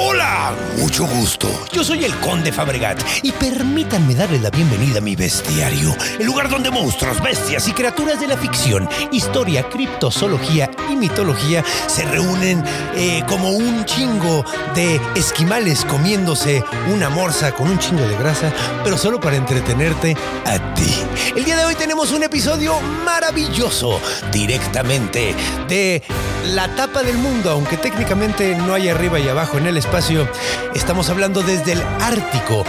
Hola, mucho gusto. Yo soy el Conde Fabregat y permítanme darle la bienvenida a mi bestiario, el lugar donde monstruos, bestias y criaturas de la ficción, historia, criptozoología y mitología se reúnen eh, como un chingo de esquimales comiéndose una morsa con un chingo de grasa, pero solo para entretenerte a ti. El día de hoy tenemos un episodio maravilloso, directamente de la tapa del mundo, aunque técnicamente no hay arriba y abajo en el espacio. Estamos hablando desde el Ártico.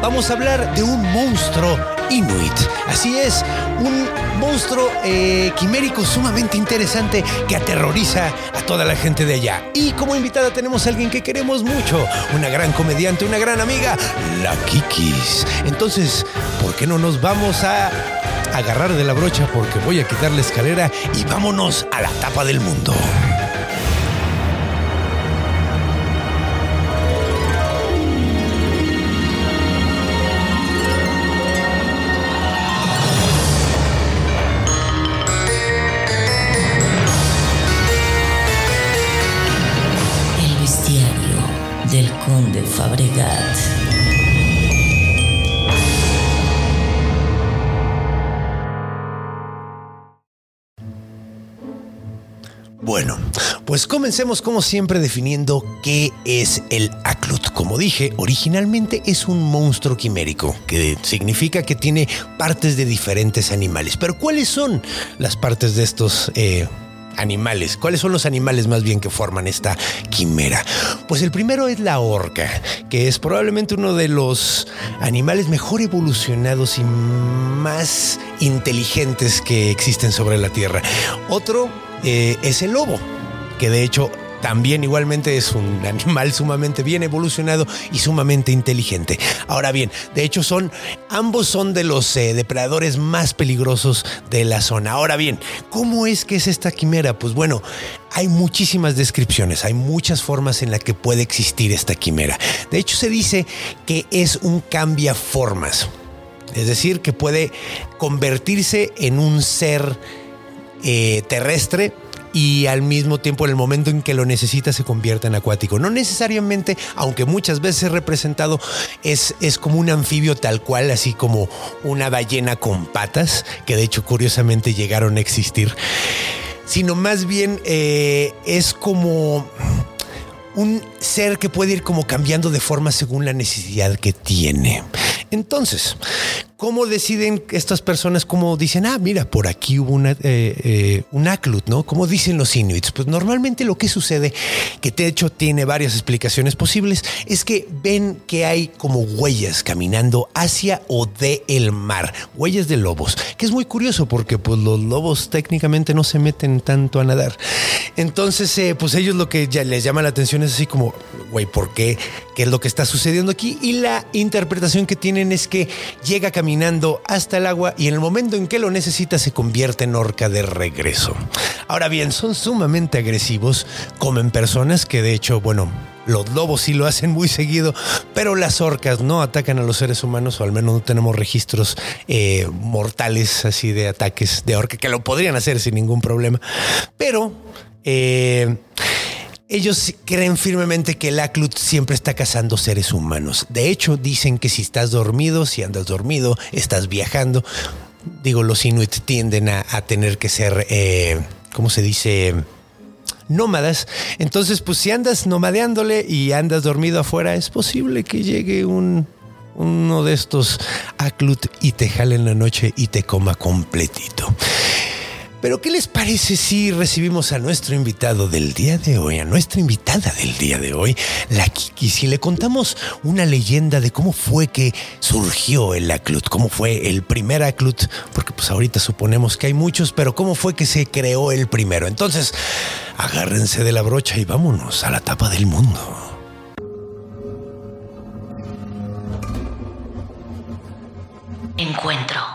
Vamos a hablar de un monstruo inuit. Así es, un monstruo eh, quimérico sumamente interesante que aterroriza a toda la gente de allá. Y como invitada tenemos a alguien que queremos mucho, una gran comediante, una gran amiga, la Kikis. Entonces, ¿por qué no nos vamos a agarrar de la brocha? Porque voy a quitar la escalera y vámonos a la tapa del mundo. Bueno, pues comencemos como siempre definiendo qué es el Aklut. Como dije, originalmente es un monstruo quimérico, que significa que tiene partes de diferentes animales. Pero ¿cuáles son las partes de estos eh, animales? ¿Cuáles son los animales más bien que forman esta quimera? Pues el primero es la orca, que es probablemente uno de los animales mejor evolucionados y más inteligentes que existen sobre la Tierra. Otro eh, es el lobo, que de hecho también igualmente es un animal sumamente bien evolucionado y sumamente inteligente. Ahora bien, de hecho son ambos son de los eh, depredadores más peligrosos de la zona. Ahora bien, ¿cómo es que es esta quimera? Pues bueno, hay muchísimas descripciones, hay muchas formas en las que puede existir esta quimera. De hecho se dice que es un cambiaformas. Es decir, que puede convertirse en un ser eh, terrestre y al mismo tiempo en el momento en que lo necesita se convierte en acuático. No necesariamente, aunque muchas veces representado es, es como un anfibio tal cual, así como una ballena con patas, que de hecho curiosamente llegaron a existir, sino más bien eh, es como un ser que puede ir como cambiando de forma según la necesidad que tiene. Entonces, ¿cómo deciden estas personas? ¿Cómo dicen, ah, mira, por aquí hubo una, eh, eh, un aclut, ¿no? ¿Cómo dicen los inuits? Pues normalmente lo que sucede, que de hecho tiene varias explicaciones posibles, es que ven que hay como huellas caminando hacia o de el mar, huellas de lobos, que es muy curioso porque pues los lobos técnicamente no se meten tanto a nadar. Entonces, eh, pues ellos lo que ya les llama la atención es así como, güey, ¿por qué? ¿Qué es lo que está sucediendo aquí? Y la interpretación que tienen es que llega caminando hasta el agua y en el momento en que lo necesita se convierte en orca de regreso. Ahora bien, son sumamente agresivos, comen personas que de hecho, bueno, los lobos sí lo hacen muy seguido, pero las orcas no atacan a los seres humanos, o al menos no tenemos registros eh, mortales así de ataques de orca, que lo podrían hacer sin ningún problema. Pero eh, ellos creen firmemente que el Aklut siempre está cazando seres humanos. De hecho, dicen que si estás dormido, si andas dormido, estás viajando. Digo, los Inuit tienden a, tener que ser, eh, ¿cómo se dice? nómadas. Entonces, pues si andas nomadeándole y andas dormido afuera, es posible que llegue un, uno de estos Aklut y te jale en la noche y te coma completito. Pero ¿qué les parece si recibimos a nuestro invitado del día de hoy, a nuestra invitada del día de hoy, la Kiki, si le contamos una leyenda de cómo fue que surgió el Aclut, cómo fue el primer Aclut, porque pues ahorita suponemos que hay muchos, pero cómo fue que se creó el primero. Entonces, agárrense de la brocha y vámonos a la tapa del mundo. Encuentro.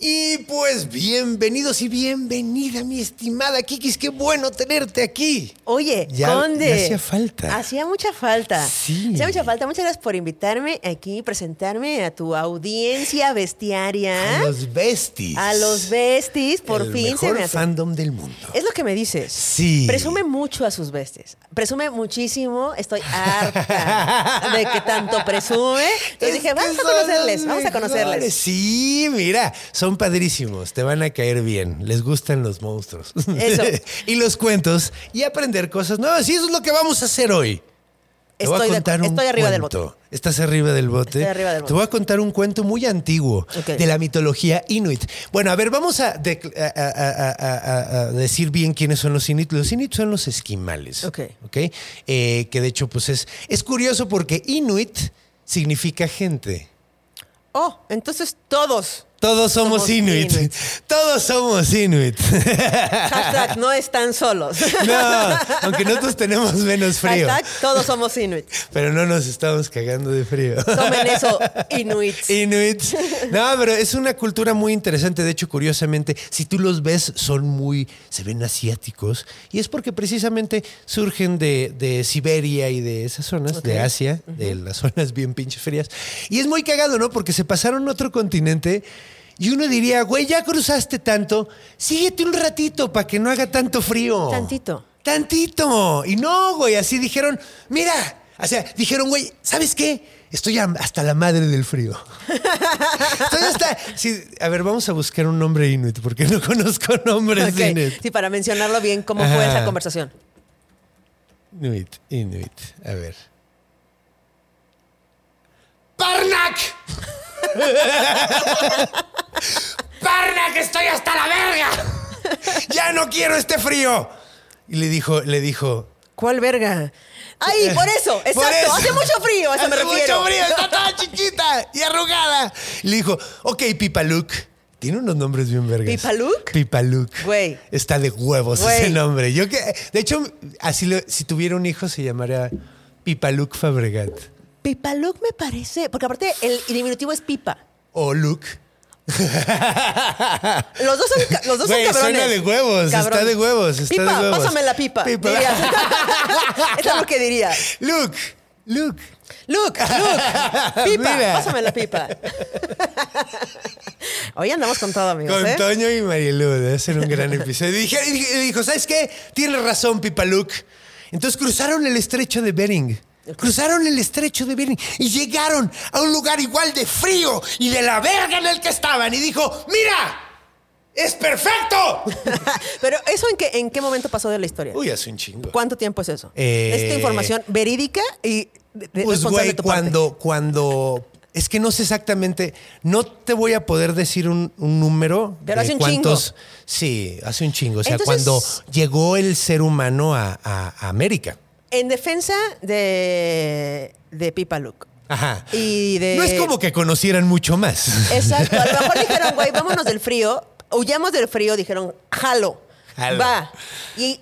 Y pues bienvenidos y bienvenida, mi estimada Kikis. Qué bueno tenerte aquí. Oye, Ya- Conde. ya hacía falta. Hacía mucha falta. Sí. Hacía mucha falta. Muchas gracias por invitarme aquí presentarme a tu audiencia bestiaria. A los besties. A los besties, por el fin se me hace. fandom del mundo. Es lo que me dices. Sí. Presume mucho a sus besties. Presume muchísimo. Estoy harta de que tanto presume. Entonces Es dije, vamos a conocerles, vamos a conocerles. Sí, mira, son padrísimos, te van a caer bien, les gustan los monstruos. Eso. y los cuentos y aprender cosas nuevas. Y eso es lo que vamos a hacer hoy. Te voy a Estoy, de- contar un estoy arriba del cuento. bote. Estás arriba del bote. Estoy arriba del Te voy a contar un cuento muy antiguo de la mitología inuit. Bueno, a ver, vamos a, de- a- a- a- a- a decir bien quiénes son los inuit. Los inuit son los esquimales. Ok. ¿ok? Eh, que de hecho, pues es, es curioso porque inuit significa gente. Oh, entonces todos. Todos somos, Somos inuit. inuit. Todos somos inuit. Hashtag no están solos. no, aunque nosotros tenemos menos frío. Hashtag todos somos Inuit. Pero no nos estamos cagando de frío. Tomen eso, Inuits. Inuit. No, pero es una cultura muy interesante. De hecho, curiosamente, si tú los ves, son muy. se ven asiáticos. Y es porque precisamente surgen de, de Siberia y de esas zonas, de. Asia, de las zonas bien pinches frías. Y es muy cagado, ¿no? Porque se pasaron a otro continente. Y uno diría, güey, ya cruzaste tanto, síguete un ratito para que no haga tanto frío. Tantito. Tantito. Y no, güey, así dijeron, mira, o sea, dijeron, güey, ¿sabes qué? Estoy hasta la madre del frío. Estoy hasta... sí, a ver, vamos a buscar un nombre inuit, porque no conozco nombres inuit. Sí, para mencionarlo bien, cómo fue esa conversación. Inuit, inuit. A ver. ¡Parnak! ¡Parnak, estoy hasta la verga! ¡Ya no quiero este frío! Y le dijo, le dijo, ¿Cuál verga? ¡Ay, por eso! Por ¡Exacto! eso. ¡Hace mucho frío! A eso me Hace refiero. mucho frío, está toda chiquita y arrugada. Y le dijo, ok, Pipaluk. Tiene unos nombres bien vergas. ¿Pipaluk? Pipaluk. Güey. Está de huevos Güey. ese nombre. Yo que, de hecho, así lo- si tuviera un hijo se llamaría Pipaluk Fabregat. Pipaluc me parece. Porque aparte el diminutivo es pipa. O Luke. Los dos son, los dos son cabrones. suena de huevos, está de huevos, está pipa, de huevos. pásame la pipa. Pipa. es lo que diría. Luke. Luke. Luke, Luke, pipa, Mira. pásame la pipa. Hoy andamos con todo, amigos. Con ¿eh? Toño y Marielu, debe ser un gran episodio. Dije- dijo, ¿sabes qué? Tienes razón, Pipaluk. Entonces cruzaron el estrecho de Bering. Cruzaron el estrecho de Bering y llegaron a un lugar igual de frío y de la verga en el que estaban. Y dijo, ¡mira! ¡Es perfecto! Pero ¿eso en qué, en qué momento pasó de la historia? Uy, hace un chingo. ¿Cuánto tiempo es eso? Eh, ¿Es esta información verídica y de- Pues, responsable güey, parte? cuando, cuando. Es que no sé exactamente. No te voy a poder decir un, un número. Pero de hace un cuántos- Sí, hace un chingo. O sea, Entonces- cuando llegó el ser humano a, a- a América. En defensa de, de Pipa Luke. Ajá. Y de. No es como que conocieran mucho más. Exacto. A lo mejor dijeron, güey, vámonos del frío. Huyamos del frío. Dijeron, jalo. Jalo. Va. Y,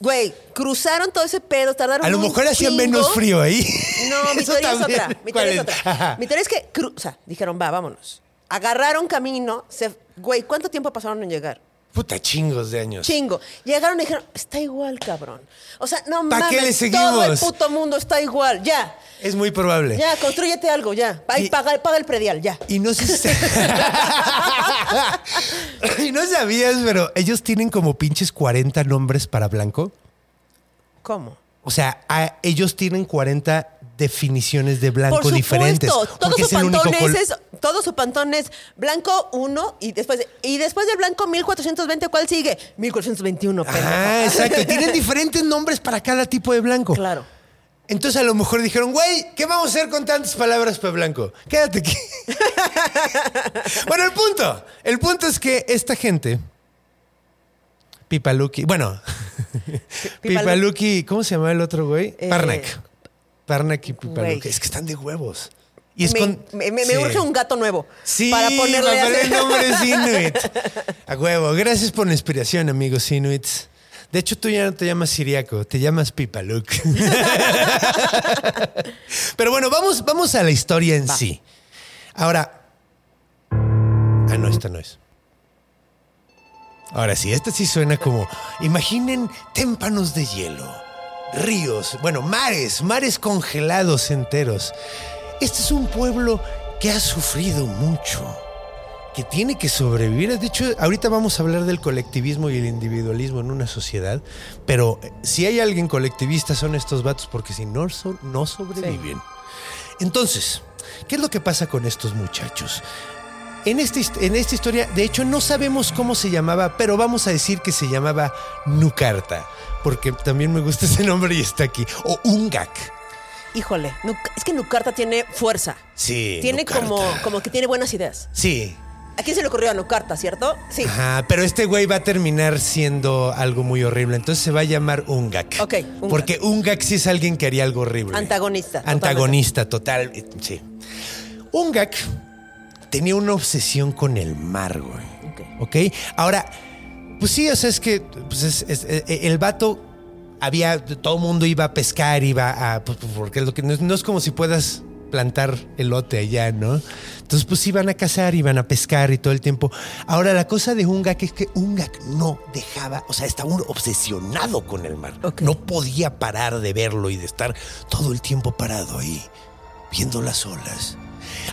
güey, cruzaron todo ese pedo. Tardaron A lo mejor hacía menos frío ahí. No, mi Eso teoría es otra. Mi ¿Cuál teoría es es? otra. Mi teoría es que, cru- o sea, dijeron, va, vámonos. Agarraron camino. Se, güey, ¿cuánto tiempo pasaron en llegar? Puta chingos de años. Chingo. Llegaron y dijeron, está igual, cabrón. O sea, no ¿Pa' mames. qué le Todo el seguimos? puto mundo está igual. Ya. Es muy probable. Ya, construyete algo, ya. Ahí Y- paga, paga el predial, ya. Y no sé si... y no sabías, pero ellos tienen como pinches 40 nombres para blanco. ¿Cómo? O sea, a- ellos tienen 40 definiciones de blanco Por supuesto. diferentes. Todo porque su es el único pantón col- es, todo su pantón es blanco 1 y después y después del blanco 1420, ¿cuál sigue? 1421, pendejo. Ah, exacto. Tienen diferentes nombres para cada tipo de blanco. Claro. Entonces a lo mejor dijeron, güey, ¿qué vamos a hacer con tantas palabras para blanco? Quédate aquí. bueno, el punto. El punto es que esta gente Pipaluki. Bueno, Pipaluki. ¿Cómo se llama el otro güey? Eh, Parnak. Parnak y Pipaluki. güey. Es que están de huevos. Y es me, con- me- me sí. urge un gato nuevo. Sí, para ponerle para así. poner nombres Inuit. A huevo. Gracias por la inspiración, amigos Inuits. De hecho, tú ya no te llamas Siriaco, te llamas Pipaluk. Pero bueno, vamos, vamos a la historia en sí. Ahora. Ah, no, esta no es. Ahora sí, esta sí suena como. Imaginen témpanos de hielo, ríos, bueno, mares, mares congelados enteros. Este es un pueblo que ha sufrido mucho, que tiene que sobrevivir. De hecho, ahorita vamos a hablar del colectivismo y el individualismo en una sociedad, pero eh, si hay alguien colectivista son estos vatos, porque si no, son- no sobreviven. Entonces, ¿qué es lo que pasa con estos muchachos? En esta, hist- en esta historia, de hecho, no sabemos cómo se llamaba, pero vamos a decir que se llamaba Nucarta, porque también me gusta ese nombre y está aquí. O Ungak. Híjole, es que Nucarta tiene fuerza. Sí. Tiene Nucarta. como, como que tiene buenas ideas. Sí. ¿A quién se le ocurrió a Nucarta, cierto? Sí. Ajá, pero este güey va a terminar siendo algo muy horrible. Entonces se va a llamar Ungak. Ok, Ungak. Porque Ungak sí es alguien que haría algo horrible. Antagonista, Antagonista, total. Sí. Ungak tenía una obsesión con el mar, güey. Ok. ¿Ok? Ahora, pues sí, o sea, es que pues es- es- eh, el vato había, todo el mundo iba a pescar, iba a, pues, porque es lo que, no, es- no es como si puedas plantar elote allá, ¿no? Entonces, pues iban a cazar, iban a pescar y todo el tiempo. Ahora, la cosa de Ungak es que Ungak no dejaba, o sea, estaba un- obsesionado con el mar. No podía parar de verlo y de estar todo el tiempo parado ahí, viendo las olas.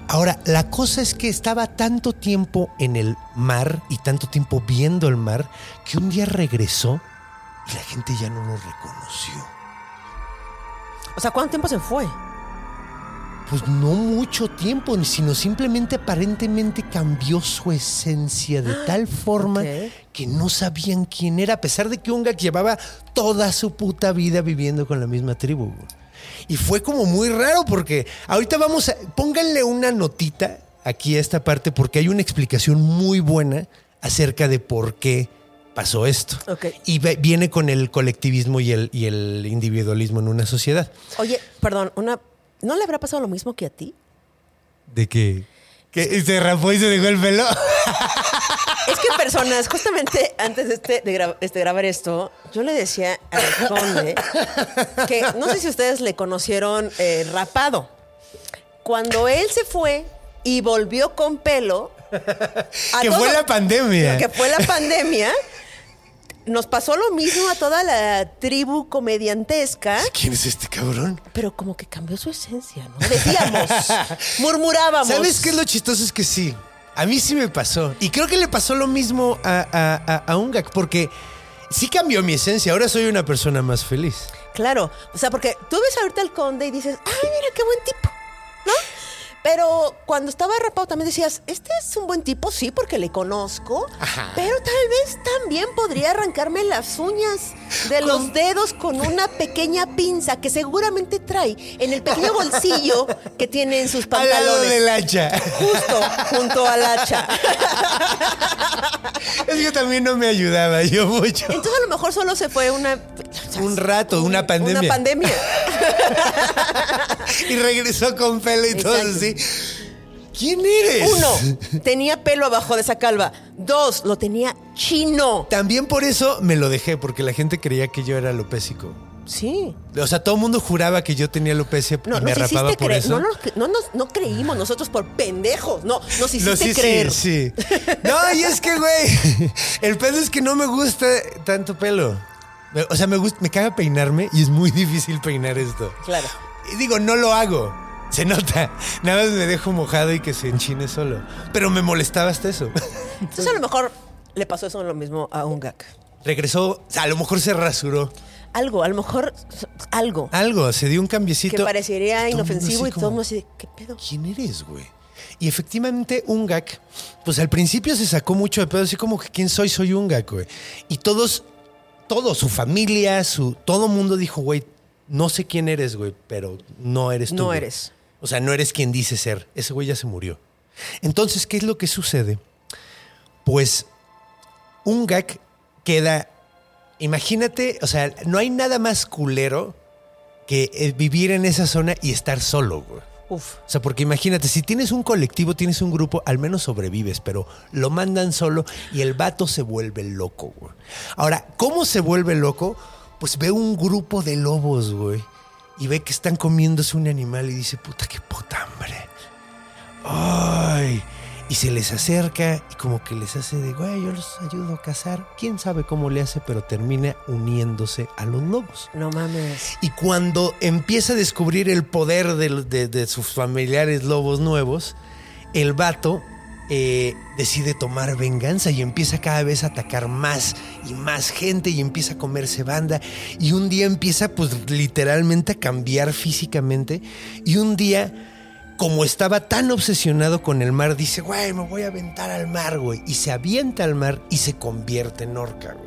Ahora, la cosa es que estaba tanto tiempo en el mar y tanto tiempo viendo el mar que un día regresó y la gente ya no lo reconoció. O sea, ¿cuánto tiempo se fue? Pues no mucho tiempo, sino simplemente aparentemente cambió su esencia de tal forma que no sabían quién era, a pesar de que Ungak llevaba toda su puta vida viviendo con la misma tribu. Y fue como muy raro porque ahorita vamos a... Pónganle una notita aquí a esta parte porque hay una explicación muy buena acerca de por qué pasó esto. Y ve- viene con el colectivismo y el, y el individualismo en una sociedad. Oye, perdón, una. ¿No le habrá pasado lo mismo que a ti? ¿De qué? ¿Que se rapó y se dejó el pelo? Es que personas, justamente antes de, este, de gra- este, grabar esto, yo le decía al conde que no sé si ustedes le conocieron eh, rapado. Cuando él se fue y volvió con pelo. Que todo- fue la pandemia. Que fue la pandemia. Nos pasó lo mismo a toda la tribu comediantesca, ¿Quién es este cabrón? pero como que cambió su esencia, ¿no? Decíamos, murmurábamos. ¿Sabes qué es lo chistoso? Es que sí. A mí sí me pasó. Y creo que le pasó lo mismo a, a, a- a Ungak, porque sí cambió mi esencia. Ahora soy una persona más feliz. Claro, o sea, porque tú ves ahorita al conde y dices, ay, mira qué buen tipo, ¿no? Pero cuando estaba rapado también decías, este es un buen tipo, sí, porque le conozco, Ajá. pero tal vez también podría arrancarme las uñas de los dedos con una pequeña pinza que seguramente trae en el pequeño bolsillo que tiene en sus Al lado pantalones. del hacha. Justo junto al hacha. Es que también no me ayudaba yo mucho. Entonces a lo mejor solo se fue una... Un rato, una pandemia. Una pandemia. Y regresó con pelo y todo Exacto. Así. ¿Quién eres? Uno, tenía pelo abajo de esa calva. Dos, lo tenía chino. También por eso me lo dejé, porque la gente creía que yo era alopésico. Sí. O sea, todo el mundo juraba que yo tenía alopecia No, y me rapaba por eso. No, nos- no, nos- no creímos nosotros por pendejos. No, nos hiciste sí, creer. sí, sí. No, y es que, güey, el pedo es que no me gusta tanto pelo. O sea, me gusta, me caga peinarme y es muy difícil peinar esto. Claro. Y digo, no lo hago. Se nota. Nada más me dejo mojado y que se enchine solo. Pero me molestaba hasta eso. Entonces a lo mejor le pasó eso lo mismo a un gag. Regresó, a lo mejor se rasuró. Algo, a lo mejor algo Algo, se dio un cambiecito. que parecería inofensivo y todo el mundo así de, ¿qué pedo? ¿Quién eres, güey? Y efectivamente, Ungak, pues al principio se sacó mucho de pedo, así como que quién soy, soy Ungak, güey. Y todos, todos, su familia, su, todo mundo dijo, güey, no sé quién eres, güey, pero no eres tú. No güey. eres. O sea, no eres quien dice ser. Ese güey ya se murió. Entonces, ¿qué es lo que sucede? Pues Ungak queda imagínate, o sea, no hay nada más culero que eh, vivir en esa zona y estar solo, güey. Uf. O sea, porque imagínate, si tienes un colectivo, tienes un grupo, al menos sobrevives, pero lo mandan solo y el vato se vuelve loco, güey. Ahora, ¿cómo se vuelve loco? Pues ve un grupo de lobos, güey, y ve que están comiéndose un animal y dice, puta, qué puta hambre. Ay. Y se les acerca y como que les hace de, güey, yo los ayudo a cazar. Quién sabe cómo le hace, pero termina uniéndose a los lobos. No mames. Y cuando empieza a descubrir el poder de, de- de sus familiares lobos nuevos, el vato eh, decide tomar venganza y empieza cada vez a atacar más y más gente y empieza a comerse banda. Y un día empieza pues literalmente a cambiar físicamente. Y un día, como estaba tan obsesionado con el mar, dice, güey, me voy a aventar al mar, güey. Y se avienta al mar y se convierte en orca, güey.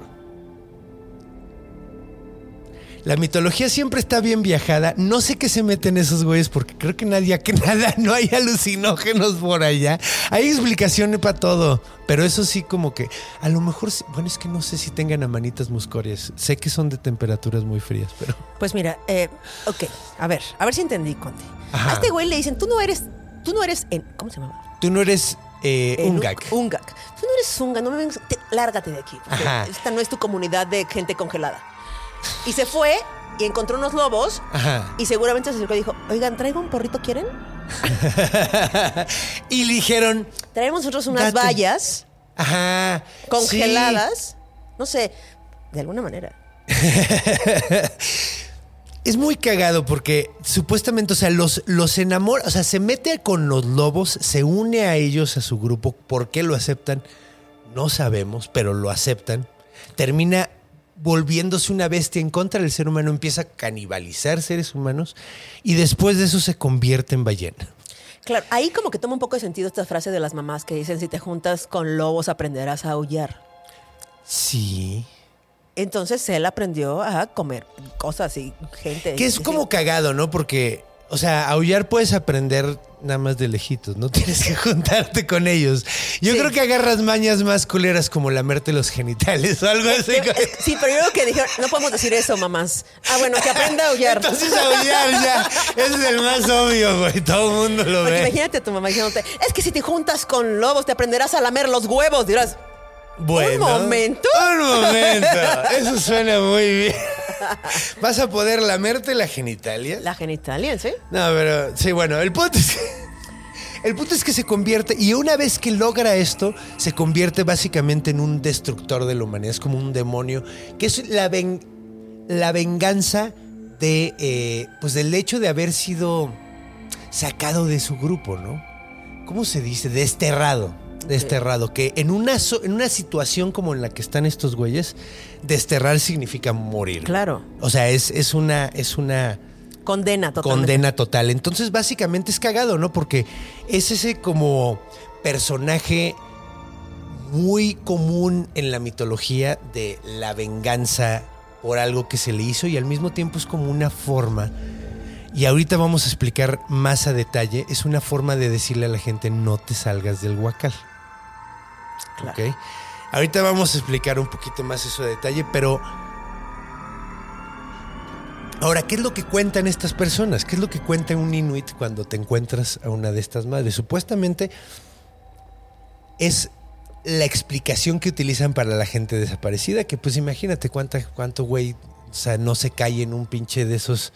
La mitología siempre está bien viajada. No sé qué se meten esos güeyes porque creo que nadie, que nada, no hay alucinógenos por allá. Hay explicaciones para todo, pero eso sí como que a lo mejor, bueno, es que no sé si tengan amanitas muscorias. Sé que son de temperaturas muy frías, pero Pues mira, eh, ok, a ver, a ver si entendí, Conde. Ajá. A este güey le dicen, tú no eres, tú no eres, en, ¿cómo se llama? tú no eres eh, En un gag. Ungak. Tú no eres Unga, no me vengas, te- lárgate de aquí. Esta no es tu comunidad de gente congelada. Y se fue y encontró unos lobos Ajá. y seguramente se acercó y dijo, oigan, traigo un porrito, ¿quieren? y le dijeron, Traemos nosotros unas Date. vallas ajá, congeladas, no sé, de alguna manera. Es muy cagado porque supuestamente, o sea, los, los enamora, o sea, se mete con los lobos, se une a ellos, a su grupo. ¿Por qué lo aceptan? No sabemos, pero lo aceptan. Termina volviéndose una bestia en contra del ser humano, empieza a canibalizar seres humanos y después de eso se convierte en ballena. Claro, ahí como que toma un poco de sentido esta frase de las mamás que dicen, si te juntas con lobos aprenderás a aullar. Sí. Entonces él aprendió a comer cosas y gente. Que es como cagado, ¿no? Porque, o sea, aullar puedes aprender nada más de lejitos, no tienes que juntarte con ellos. Yo Sí. creo que agarras mañas más culeras como lamerte los genitales o algo así. Sí, pero yo creo que dijeron, no podemos decir eso, mamás. Ah, bueno, que aprenda a aullar. Entonces aullar ya, ese es el más obvio, güey. Todo el mundo lo Porque ve. imagínate a tu mamá diciéndote, es que si te juntas con lobos te aprenderás a lamer los huevos. Dirás, Bueno, ¿Un momento? Un momento. Eso suena muy bien. ¿Vas a poder lamerte la genitalia? la genitalia, ¿sí? No, pero sí, bueno, el punto es que, el punto es que se convierte y una vez que logra esto, se convierte básicamente en un destructor de la humanidad, es como un demonio, que es la, ven- la venganza de, eh, pues del hecho de haber sido sacado de su grupo, ¿no? ¿Cómo se dice? Desterrado. Desterrado, que en una, so- en una situación como en la que están estos güeyes, desterrar significa morir. Claro. O sea, es, es una, es una, Condena totalmente. condena total. Entonces, básicamente es cagado, ¿no? Porque es ese como personaje muy común en la mitología de la venganza por algo que se le hizo y al mismo tiempo es como una forma, y ahorita vamos a explicar más a detalle, es una forma de decirle a la gente no te salgas del huacal. Claro. ¿ok? Ahorita vamos a explicar un poquito más eso de detalle, pero Ahora, ¿qué es lo que cuentan estas personas? ¿Qué es lo que cuenta un inuit cuando te encuentras a una de estas madres? Supuestamente es la explicación que utilizan para la gente desaparecida, que pues imagínate cuánta, cuánto güey, o sea, no se cae en un pinche de esos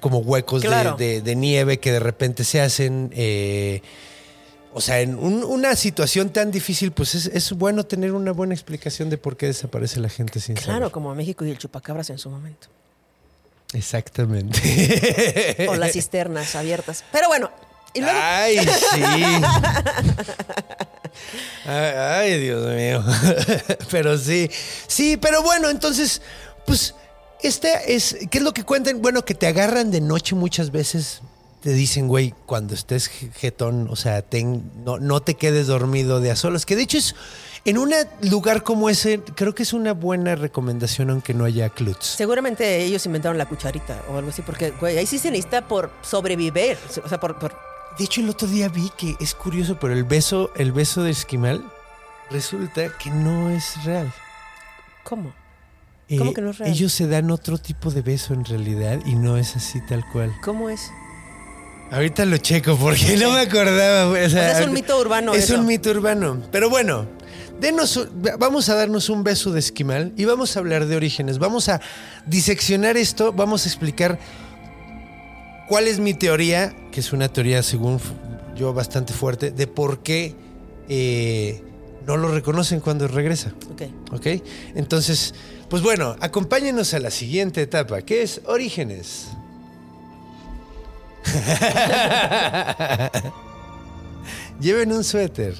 como huecos de, de nieve que de repente se hacen. eh, o sea, en un- una situación tan difícil, pues es, es bueno tener una buena explicación de por qué desaparece la gente sin Claro, saber. como México y el chupacabras en su momento. Exactamente. O las cisternas abiertas. Pero bueno, y luego... Ay, sí. Ay, ay, Dios mío. Pero sí. Sí, pero bueno, entonces, pues, este es. ¿Qué es lo que cuentan? Bueno, que te agarran de noche muchas veces. Te dicen, güey, cuando estés jetón, o sea, ten- no, no te quedes dormido de a solas. Que de hecho es. En un lugar como ese, creo que es una buena recomendación, aunque no haya cluts. Seguramente ellos inventaron la cucharita o algo así, porque, güey, ahí sí se necesita por sobrevivir. O sea, por... por- De hecho, el otro día vi que es curioso, pero el beso, el beso de esquimal resulta que no es real. ¿Cómo? ¿Cómo eh, que no es real? ellos se dan otro tipo de beso en realidad y no es así tal cual. ¿Cómo es? Ahorita lo checo porque no me acordaba. güey. O sea, O sea, es un mito urbano Es eso. un mito urbano. Pero bueno, denos, vamos a darnos un beso de esquimal y vamos a hablar de orígenes. Vamos a diseccionar esto, vamos a explicar cuál es mi teoría, que es una teoría según yo bastante fuerte, de por qué eh, no lo reconocen cuando regresa. Ok. ¿Ok? Entonces, pues bueno, acompáñenos a la siguiente etapa, que es orígenes. Lleven un suéter.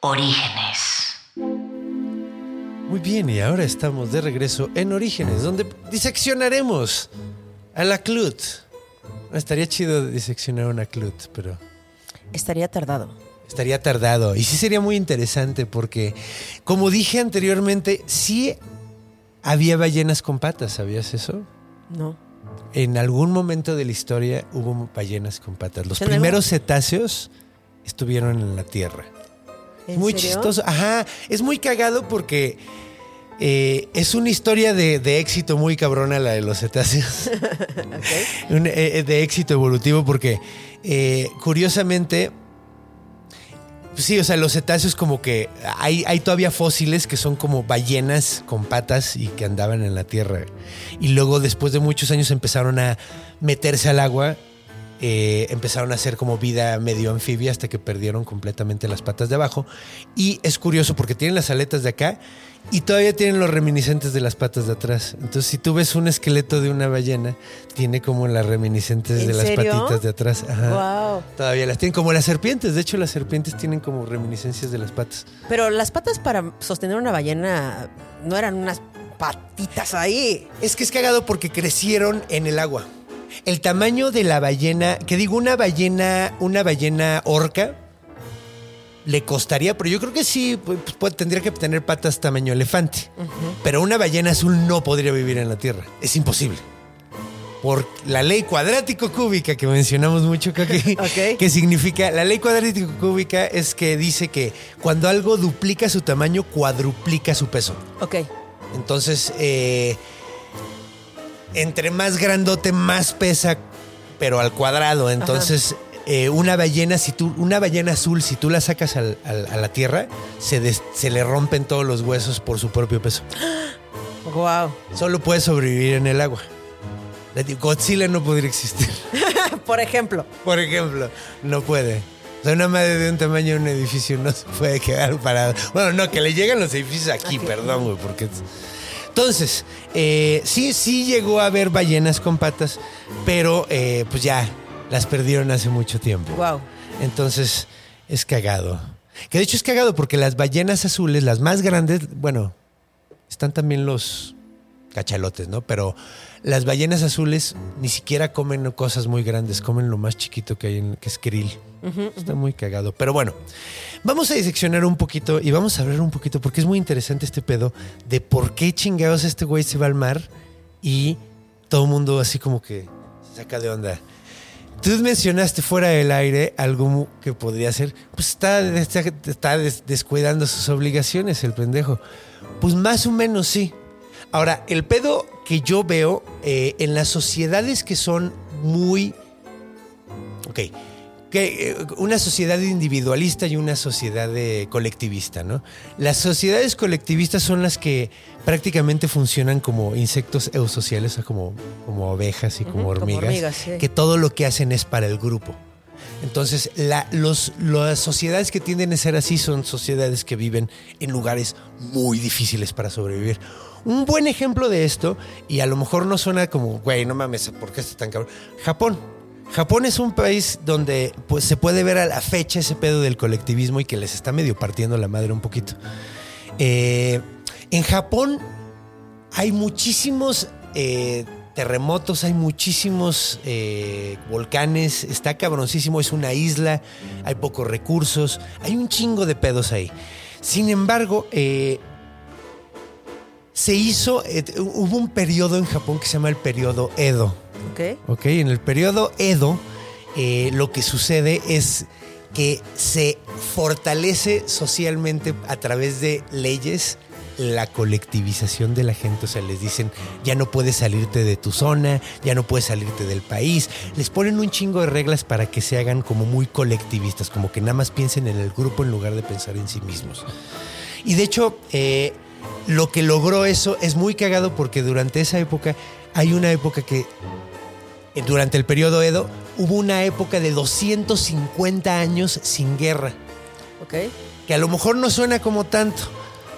Orígenes. Muy bien, y ahora estamos de regreso en Orígenes, donde diseccionaremos a la Clut. Estaría chido diseccionar una Clut, pero Estaría tardado. Estaría tardado. Y sí sería muy interesante porque, como dije anteriormente, sí había ballenas con patas, ¿sabías eso? No. En algún momento de la historia hubo ballenas con patas. Los ¿En algún- primeros cetáceos estuvieron en la Tierra. Es ¿En muy serio? chistoso. Ajá, es muy cagado porque eh, es una historia de, de éxito muy cabrona la de los cetáceos. Un, eh, de éxito evolutivo porque eh, curiosamente... Sí, o sea, los cetáceos como que hay, hay todavía fósiles que son como ballenas con patas y que andaban en la tierra. Y luego después de muchos años empezaron a meterse al agua, eh, empezaron a hacer como vida medio anfibia hasta que perdieron completamente las patas de abajo. Y es curioso porque tienen las aletas de acá y todavía tienen los reminiscentes de las patas de atrás. Entonces, si tú ves un esqueleto de una ballena, tiene como las reminiscentes ¿En de las patitas de atrás. Ajá. Wow. Todavía las tienen como las serpientes. De hecho, las serpientes tienen como reminiscencias de las patas. Pero las patas para sostener una ballena no eran unas patitas ahí. Es que es cagado porque crecieron en el agua. El tamaño de la ballena, que digo, una ballena, una ballena orca, le costaría, pero yo creo que sí, pues, pues, tendría que tener patas tamaño elefante. Pero una ballena azul no podría vivir en la Tierra. Es imposible. Por la ley cuadrático cúbica que mencionamos mucho que, Ok. que significa, la lei cuadrático cúbica es que dice que cuando algo duplica su tamaño, cuadruplica su peso. Ok. Entonces, eh, entre más grandote, más pesa, pero al cuadrado. Entonces, eh, una ballena, si tú, una ballena azul, si tú la sacas al- al- a la tierra, se, des- se le rompen todos los huesos por su propio peso. Wow. Solo puede sobrevivir en el agua. Godzilla no podría existir. Por ejemplo. Por ejemplo, no puede. O sea, una madre de un tamaño de un edificio no se puede quedar parada. Bueno, no, que le llegan los edificios aquí, perdón, güey, porque... es- Entonces, eh, sí, sí llegó a haber ballenas con patas, pero eh, pues ya las perdieron hace mucho tiempo. Wow. Entonces, es cagado. Que de hecho es cagado porque las ballenas azules, las más grandes, bueno, están también los cachalotes, ¿no? Pero las ballenas azules ni siquiera comen cosas muy grandes, comen lo más chiquito que hay, en, que es krill. Está muy cagado. Pero bueno, vamos a diseccionar un poquito y vamos a hablar un poquito, porque es muy interesante este pedo, de por qué chingados este güey se va al mar y todo el mundo así como que se saca de onda. Tú mencionaste fuera del aire algo que podría ser, pues está, está, está des- descuidando sus obligaciones el pendejo. Pues más o menos sí. Ahora, el pedo que yo veo eh, en las sociedades que son muy... Ok, que eh, una sociedad individualista y una sociedad eh, colectivista, ¿no? Las sociedades colectivistas son las que prácticamente funcionan como insectos eusociales, o sea, como, como ovejas y como hormigas, hormigas, sí. que todo lo que hacen es para el grupo. Entonces, la- los, las sociedades que tienden a ser así son sociedades que viven en lugares muy difíciles para sobrevivir. Un buen ejemplo de esto, y a lo mejor no suena como, güey, no mames, ¿por qué está tan cabrón? Japón. Japón es un país donde pues, se puede ver a la fecha ese pedo del colectivismo y que les está medio partiendo la madre un poquito. Eh, en Japón hay muchísimos eh, terremotos, hay muchísimos eh, volcanes, está cabroncísimo, es una isla, hay pocos recursos, hay un chingo de pedos ahí. Sin embargo, se hizo, hubo un periodo en Japón que se llama el periodo Edo. Ok. ¿ok? En el periodo Edo, eh, lo que sucede es que se fortalece socialmente a través de leyes la colectivización de la gente, o sea, les dicen, ya no puedes salirte de tu zona, ya no puedes salirte del país, les ponen un chingo de reglas para que se hagan como muy colectivistas, como que nada más piensen en el grupo en lugar de pensar en sí mismos. Y de hecho, eh, lo que logró eso es muy cagado porque durante esa época, hay una época que, durante el periodo Edo, hubo una época de 250 años sin guerra Ok. que a lo mejor no suena como tanto,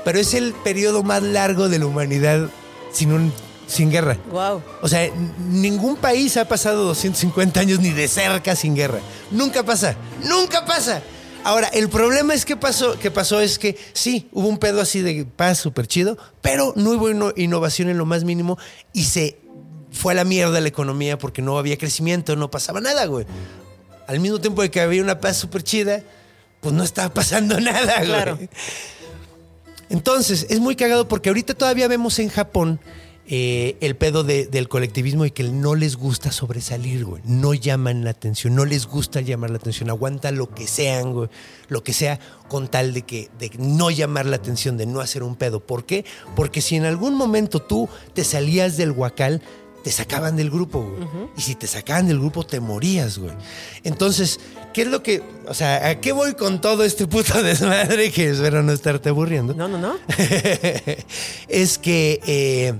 pero es el periodo más largo de la humanidad sin, un, sin guerra. Wow. O sea, ningún país ha pasado 250 años ni de cerca sin guerra. Nunca pasa, nunca pasa. Ahora, el problema es que pasó, que pasó es que sí, hubo un pedo así de paz súper chido, pero no hubo inno- innovación en lo más mínimo y se fue a la mierda la economía porque no había crecimiento, no pasaba nada, güey. Al mismo tiempo de que había una paz súper chida, pues no estaba pasando nada, güey. Claro. Entonces, es muy cagado porque ahorita todavía vemos en Japón eh, el pedo de- del colectivismo y que no les gusta sobresalir, güey. No llaman la atención, no les gusta llamar la atención. Aguanta lo que sean, güey. Lo que sea con tal de que de no llamar la atención, de no hacer un pedo. ¿Por qué? Porque si en algún momento tú te salías del huacal, te sacaban del grupo, güey. Y si te sacaban del grupo, te morías, güey. Entonces, ¿qué es lo que... O sea, ¿a qué voy con todo este puto desmadre que espero no estarte aburriendo? No, no, no. es que eh,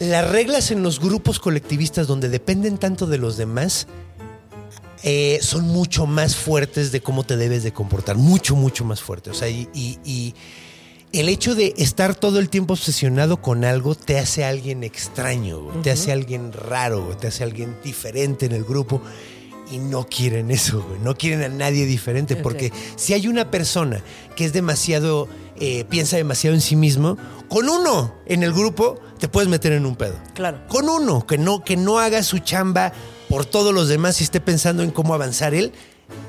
las reglas en los grupos colectivistas donde dependen tanto de los demás eh, son mucho más fuertes de cómo te debes de comportar, mucho, mucho más fuertes. O sea, y, y- y el hecho de estar todo el tiempo obsesionado con algo te hace alguien extraño, te hace alguien raro, te hace alguien diferente en el grupo. Y no quieren eso, güey. No quieren a nadie diferente. Porque si hay una persona que es demasiado, eh, piensa demasiado en sí mismo, con uno en el grupo te puedes meter en un pedo. Claro. Con uno que no, que no haga su chamba por todos los demás y esté pensando en cómo avanzar él,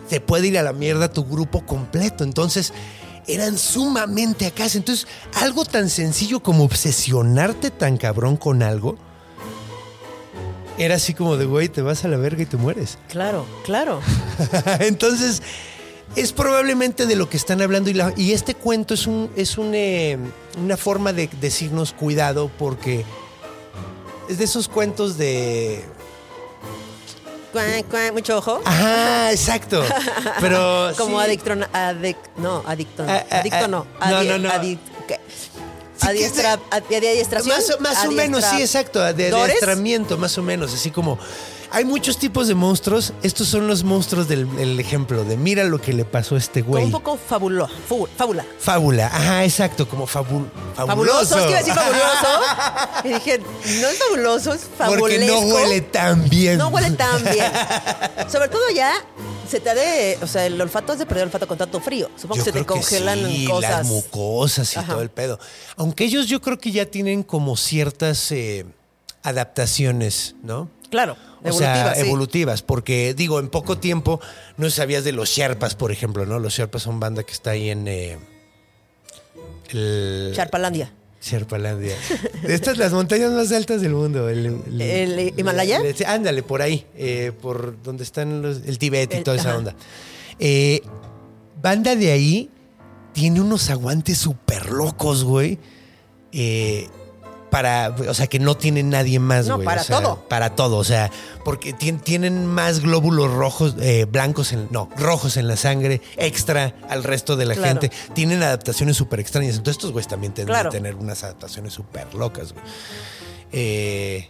te puede ir a la mierda tu grupo completo. Entonces, eran sumamente acá. Entonces, algo tan sencillo como obsesionarte tan cabrón con algo, era así como de, güey, te vas a la verga y te mueres. Claro, claro. Entonces, es probablemente de lo que están hablando. Y, la- y este cuento es, un, es un, eh, una forma de decirnos cuidado porque es de esos cuentos de... Mucho ojo. Ajá, exacto. Pero... Como sí. adicto, adic, no, adicto, no, Ah, ah, adicto ah, no, no, adi- no, no. adi- ¿qué? Sí, que es de- Adiestra, adi- adiestración. Más, o- más o menos, sí, exacto, de adiestramiento, más o menos, así como... Hay muchos tipos de monstruos. Estos son los monstruos del el ejemplo de mira lo que le pasó a este Como güey. un poco fabulo, fu- fábula. Fábula, ajá, exacto, como fabul, fabuloso. Fabuloso, es que iba a decir fabuloso. Y dije, no es fabuloso, es Porque fabulesco. no huele tan bien. No huele tan bien. Sobre todo ya se te ha de, o sea, el olfato has de perder el olfato con tanto frío. Supongo Yo que se te congelan sí, cosas. las mucosas y Ajá. todo el pedo. Aunque ellos yo creo que ya tienen como ciertas eh, adaptaciones, ¿no? Claro, O evolutivas. sea, sí. evolutivas, porque digo, en poco tiempo no sabías de los Sherpas, por ejemplo, ¿no? Los Sherpas son banda que está ahí en eh, el Charpalandia. Sherpalandia. Estas las montañas más altas del mundo. ¿El, ¿El Himalaya? el- ándale, por ahí, eh, por donde están los, el Tibet y toda esa ajá. onda. Eh, banda de ahí tiene unos aguantes súper locos, güey. Eh, para, o sea, que no tiene nadie más, No, güey. para o sea, todo. Para todo, o sea, porque tien- tienen más glóbulos rojos, eh, blancos, en, no, rojos en la sangre, extra al resto de la Claro. gente. Tienen adaptaciones súper extrañas. Entonces estos güeyes también tienen Claro. que tener unas adaptaciones súper locas, güey. Eh,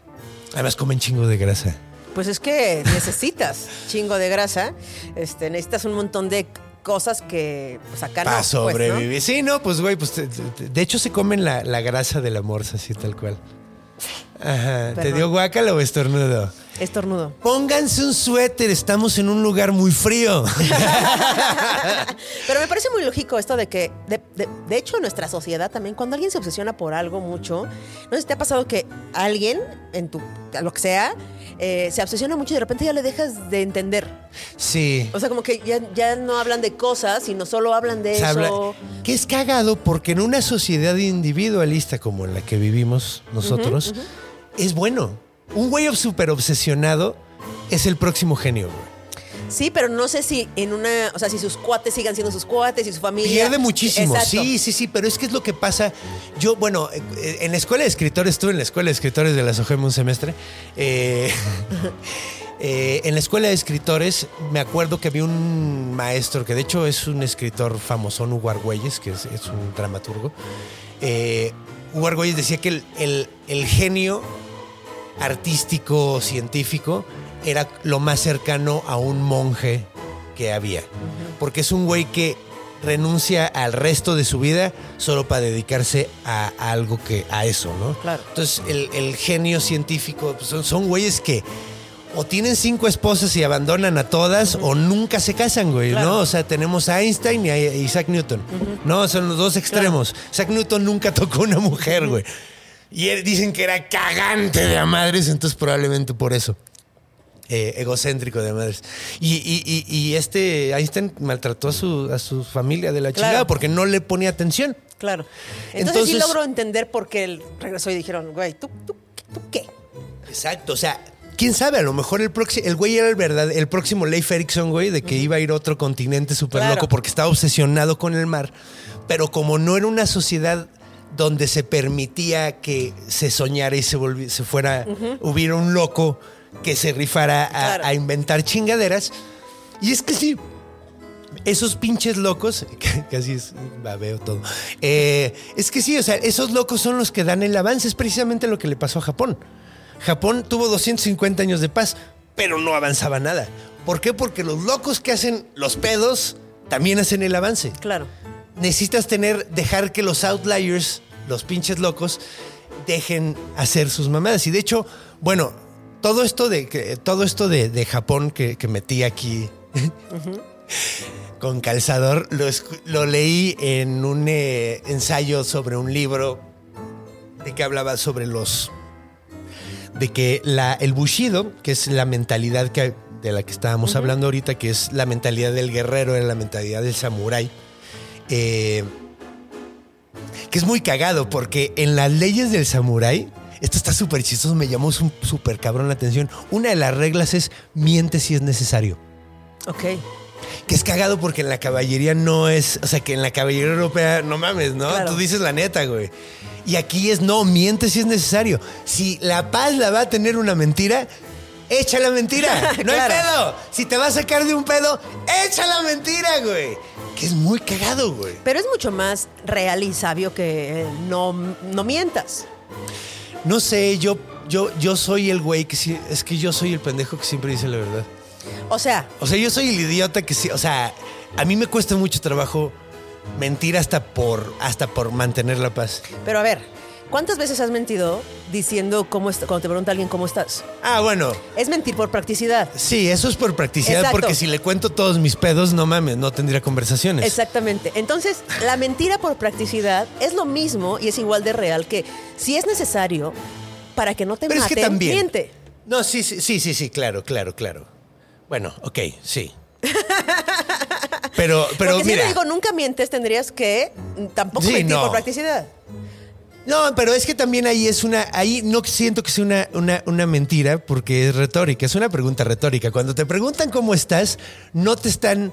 además comen chingo de grasa. Pues es que necesitas chingo de grasa, este, necesitas un montón de cosas que pues acá no. Para pues, ¿no? sobrevivir. Sí, no, pues güey, pues te- te- de hecho se comen la, la grasa de la morsa, así tal cual. Ajá. ¿Te dio guácala o estornudo? Estornudo. Pónganse un suéter, estamos en un lugar muy frío. Pero me parece muy lógico esto de que, de, de- de hecho, en nuestra sociedad también, cuando alguien se obsesiona por algo mucho, no sé si te ha pasado que alguien, en tu, lo que sea, eh, se obsesiona mucho y de repente ya le dejas de entender. Sí. O sea, como que ya, ya no hablan de cosas, sino solo hablan de Se eso. habla- que es cagado porque en una sociedad individualista como en la que vivimos nosotros, es bueno. un güey súper obsesionado es el próximo genio, güey. Sí, pero no sé si en una, o sea, si sus cuates sigan siendo sus cuates y su familia. Pierde muchísimo, Exacto. sí, sí, sí, pero es que es lo que pasa. Yo, bueno, eh, en la escuela de escritores, estuve en la escuela de escritores de la SOGEM un semestre. eh, eh, en la escuela de escritores me acuerdo que había un maestro que de hecho es un escritor famoso, Hugo Argüelles, que es, es un dramaturgo. Eh, Hugo Argüelles decía que el, el- el genio artístico, científico, era lo más cercano a un monje que había. Porque es un güey que renuncia al resto de su vida solo para dedicarse a, a algo que, a eso, ¿no? Claro. Entonces, el, el genio científico pues, son, son güeyes que o tienen cinco esposas y abandonan a todas o nunca se casan, güey, Claro. ¿no? O sea, tenemos a Einstein y a Isaac Newton, ¿no? Son los dos extremos. Isaac Newton nunca tocó una mujer, güey. Y él- dicen que era cagante de a madres, entonces probablemente por eso. Eh, egocéntrico de madres. Y, y- y- y este Einstein maltrató a su, a su familia de la Claro. chingada porque no le ponía atención. Claro. Entonces, sí logro entender por qué él regresó y dijeron, güey, ¿tú, tú, tú qué? Exacto, o sea, quién sabe, a lo mejor el próximo, el güey era el verdad, el próximo Leif Erikson, güey, de que iba a ir a otro continente súper Claro. loco porque estaba obsesionado con el mar. Pero como no era una sociedad donde se permitía que se soñara y se, se fuera, hubiera un loco que se rifara a, Claro. a inventar chingaderas. Y es que sí, esos pinches locos, casi es babeo todo. eh, es que sí, o sea, esos locos son los que dan el avance. Es precisamente lo que le pasó a Japón. Japón tuvo 250 años de paz, pero no avanzaba nada. ¿Por qué? Porque los locos que hacen los pedos también hacen el avance. Claro. Necesitas tener, dejar que los outliers, los pinches locos, dejen hacer sus mamadas. Y de hecho, bueno, todo esto de, que- todo esto de, de Japón que, que metí aquí con calzador, lo, lo leí en un eh, ensayo sobre un libro de que hablaba sobre los de que la, el bushido, que es la mentalidad que, de la que estábamos hablando ahorita, que es la mentalidad del guerrero, era la mentalidad del samurái, eh, que es muy cagado porque en las leyes del samurái, esto está súper chistoso, me llamó súper cabrón la atención. Una de las reglas es miente si es necesario. Ok. Que es cagado porque en la caballería no es, o sea, que en la caballería europea, no mames, ¿no? Claro. Tú dices la neta, güey. Y aquí es, no, miente si es necesario. Si la paz la va a tener una mentira, echa la mentira. No hay pedo. Si te va a sacar de un pedo, echa la mentira, güey. Que es muy cagado, güey. Pero es mucho más real y sabio que eh, no, no mientas. No sé, yo, yo, yo soy el güey que sí, es que yo soy el pendejo que siempre dice la verdad. O sea, O sea, yo soy el idiota que sí, o sea, a mí me cuesta mucho trabajo mentir hasta por, hasta por mantener la paz. pero a ver, ¿cuántas veces has mentido diciendo cómo est- cuando te pregunta alguien cómo estás? Ah, bueno, Es mentir por practicidad. sí, eso es por practicidad, Exacto. porque si le cuento todos mis pedos, no mames, no tendría conversaciones. Exactamente. Entonces, la mentira por practicidad es lo mismo y es igual de real que si es necesario para que no te Pero es maten, que también. miente. No, sí, sí, sí, sí, sí, claro, claro, claro. Bueno, ok, sí. Pero, pero Porque si mira. te digo nunca mientes, tendrías que tampoco Sí, mentir no. por practicidad. No, pero es que también ahí es una, ahí no siento que sea una, una, una mentira porque es retórica, es una pregunta retórica. Cuando te preguntan cómo estás, no te están,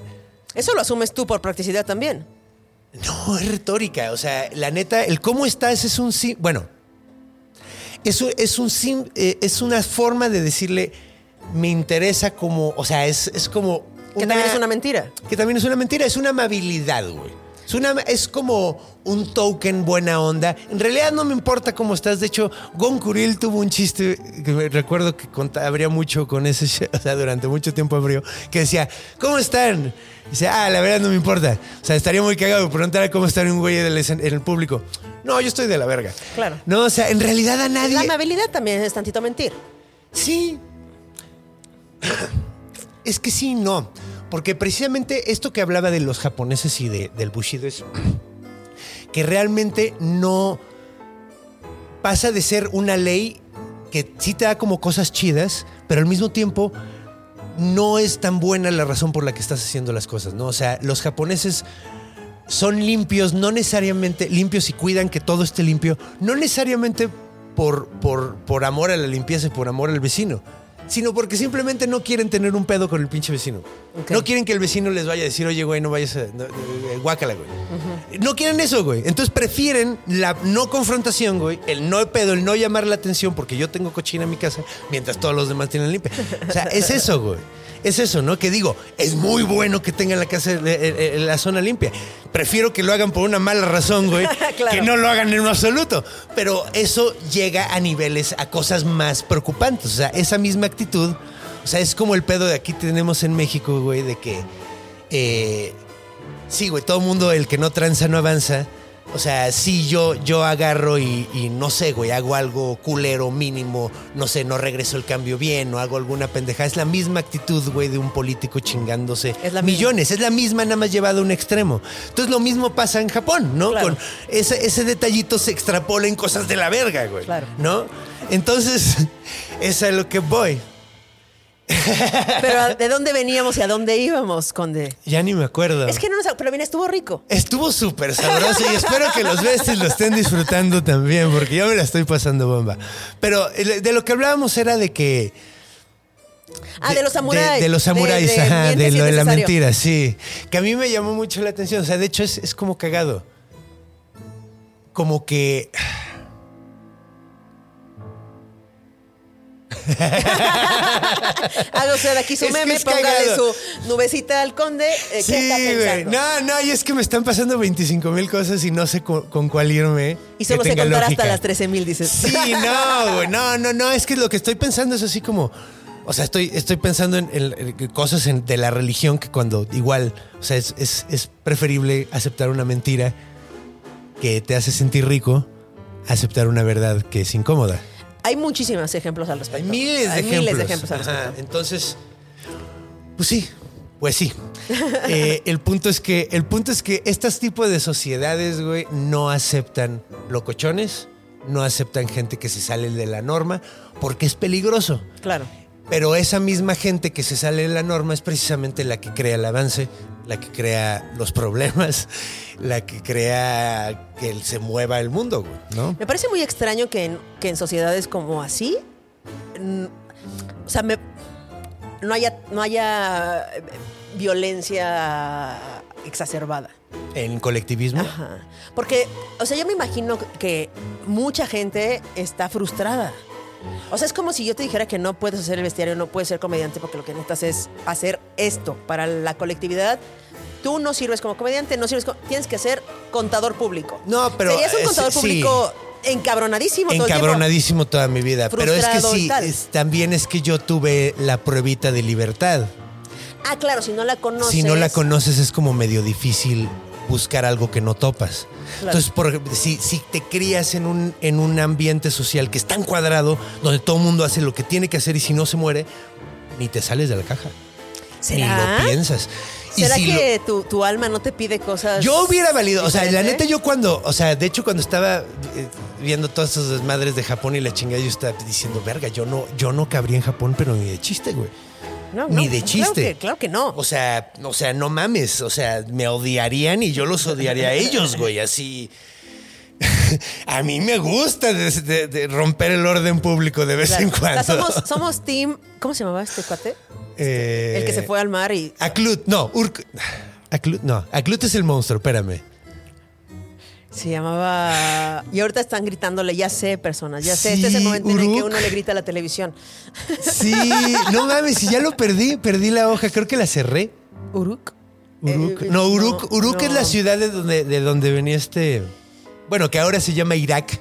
Eso lo asumes tú por practicidad también. no, es retórica. O sea, la neta, el cómo estás es un sí, bueno, eso es un eh, es una forma de decirle, me interesa como, o sea, es, es como Que también es una mentira. Que también es una mentira, es una amabilidad, güey. Es, una, es como un token buena onda. En realidad no me importa cómo estás. De hecho, Gon Curil tuvo un chiste que me recuerdo que habría mucho con ese, o sea, durante mucho tiempo abrió, que decía, ¿cómo están? Dice, ah, la verdad no me importa. O sea, estaría muy cagado preguntar a cómo están un güey en el público. No, yo estoy de la verga. Claro. No, o sea, en realidad a nadie... La amabilidad también es tantito mentir. Sí. Es que sí, no. Porque precisamente esto que hablaba de los japoneses y de- del Bushido es que realmente no pasa de ser una ley que sí te da como cosas chidas, pero al mismo tiempo no es tan buena la razón por la que estás haciendo las cosas, ¿no? O sea, los japoneses son limpios, no necesariamente limpios y cuidan que todo esté limpio, no necesariamente por, por, por amor a la limpieza y por amor al vecino, sino porque simplemente no quieren tener un pedo con el pinche vecino. No quieren que el vecino les vaya a decir, oye, güey, no vayas a. no, eh, guácala, güey. No quieren eso, güey. Entonces prefieren la no confrontación, güey, el no pedo, el no llamar la atención porque yo tengo cochina en mi casa mientras todos los demás tienen limpia. O sea, es eso, güey. Es eso, ¿no? Que digo, es muy bueno que tengan la casa, eh, eh, la zona limpia. Prefiero que lo hagan por una mala razón, güey, Claro. que no lo hagan en lo absoluto. Pero eso llega a niveles, a cosas más preocupantes. O sea, esa misma actitud, o sea, es como el pedo de aquí tenemos en México, güey, de que, eh, sí, güey, todo el mundo, el que no tranza no avanza. O sea, sí, yo, yo agarro y, y no sé, güey, hago algo culero mínimo, no sé, no regreso el cambio bien o hago alguna pendeja. Es la misma actitud, güey, de un político chingándose Es la misma. millones. Es la misma, nada más llevado a un extremo. Entonces lo mismo pasa en Japón, ¿no? Claro. Con ese, ese detallito se extrapola en cosas de la verga, güey. Claro. ¿No? Entonces, es a lo que voy. Pero ¿de dónde veníamos y a dónde íbamos, Conde? Ya ni me acuerdo. Es que no nos... Pero mira, estuvo rico. Estuvo súper sabroso y espero que los besties lo estén disfrutando también, porque yo me la estoy pasando bomba. Pero eh, de lo que hablábamos era de que. Ah, de, los samuráis. De, de los samuráis, De- ajá, de lo de la mentira, sí. Que a mí me llamó mucho la atención. O sea, de hecho es, es como cagado. Como que. Haga usted aquí su Es meme, póngale su nubecita al Conde. eh, Sí. No, no, y es que me están pasando 25 mil cosas y no sé cu- con, cuál irme. Y solo contará lógica. hasta las 13 mil, dices. Sí, no, güey, no, no, no, es que lo que estoy pensando es así como, o sea, estoy, estoy pensando en, en- en cosas en- de la religión que cuando igual, o sea, es, es- es preferible aceptar una mentira que te hace sentir rico, a aceptar una verdad que es incómoda. Hay muchísimos ejemplos al respecto. Hay miles de Hay ejemplos. miles de ejemplos al Ajá, respecto. Entonces, pues sí, pues sí. Eh, el punto es que, el punto es que estos tipos de sociedades, güey, no aceptan locochones, no aceptan gente que se sale de la norma, porque es peligroso. Claro. Pero esa misma gente que se sale de la norma es precisamente la que crea el avance, la que crea los problemas, la que crea que se mueva el mundo, güey, ¿no? Me parece muy extraño que en, que en sociedades como así, o sea, me- no haya, no haya eh, violencia exacerbada. En colectivismo. Ajá. Porque, o sea, yo me imagino que mucha gente está frustrada. O sea, es como si yo te dijera que no puedes hacer el bestiario, no puedes ser comediante porque lo que necesitas es hacer esto para la colectividad. Tú no sirves como comediante, no sirves como, tienes que ser contador público. No, pero, Serías un eh, contador sí. público encabronadísimo todo el tiempo. Encabronadísimo toda mi vida. Pero es que sí, es- también es que yo tuve la pruebita de libertad. Ah, claro, si no la conoces. Si no la conoces es como medio difícil buscar algo que no topas. Claro. Entonces, por si, si te crías en un, en un ambiente social que es tan cuadrado, donde todo el mundo hace lo que tiene que hacer y si no se muere, ni te sales de la caja. ¿Será? Ni lo piensas. ¿Será si lo- que tu, tu alma no te pide cosas? Yo hubiera valido, o sea, la neta yo cuando, o sea, de hecho cuando estaba eh, viendo todas esas desmadres de Japón y la chingada, yo estaba diciendo, verga, yo no, yo no cabría en Japón, pero ni de chiste, güey. No, ni no, de Claro chiste. que, claro que no. O sea, o sea, no mames, o sea, me odiarían y yo los odiaría a ellos, güey, así. a mí me gusta de, de- de romper el orden público de vez Claro. en cuando. O sea, somos, somos team. ¿Cómo se llamaba este cuate? Eh, El que se fue al mar y. Aclut, no, Urk. Aclut, no, Aclut es el monstruo, espérame. Se llamaba. Y ahorita están gritándole, ya sé, personas, ya sé. este es el momento en el que uno le grita a la televisión. Sí, no mames, si ya lo perdí, perdí la hoja, creo que la cerré. Uruk. Uruk. Eh, No, Uruk, Uruk es la ciudad de donde, de donde venía este. Bueno, que ahora se llama Irak.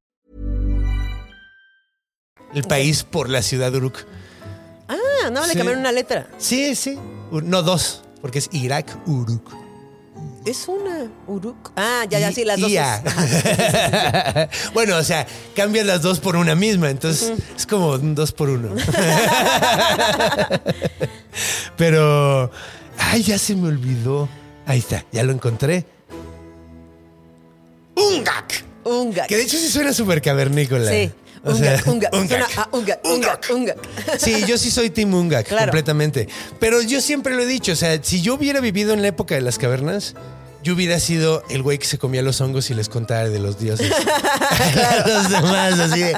El país por la ciudad de Uruk. Ah, no, le Sí. cambiaron una letra. Sí, sí. Ur- No, dos, porque es Irak, Uruk. Es una. Uruk. Ah, ya, ya, sí, las dos. IA. es- bueno, o sea, cambian las dos por una misma, entonces es como un dos por uno. Pero, ay, ya se me olvidó. Ahí está, ya lo encontré. Ungak. Ungak. Que de hecho sí suena súper cavernícola. Sí. O sea, Ungak, Ungak. Ungak. Ungak. Sí, yo sí soy Team Ungak, Claro. completamente. Pero yo siempre lo he dicho, o sea, si yo hubiera vivido en la época de las cavernas, yo hubiera sido el güey que se comía los hongos y les contara de los dioses. A los demás, así de.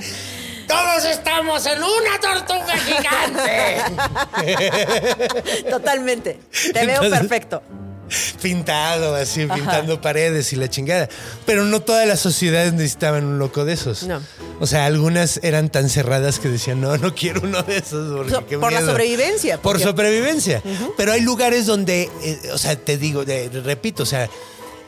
Todos estamos en una tortuga gigante. Totalmente. Te veo Entonces- perfecto. Pintado, así, pintando paredes y la chingada. Pero no todas las sociedades necesitaban un loco de esos. No. O sea, algunas eran tan cerradas que decían, no, no quiero uno de esos. porque So- qué por la miedo". sobrevivencia, Por sobrevivencia. Pero hay lugares donde, eh, o sea, te digo, repito, o sea,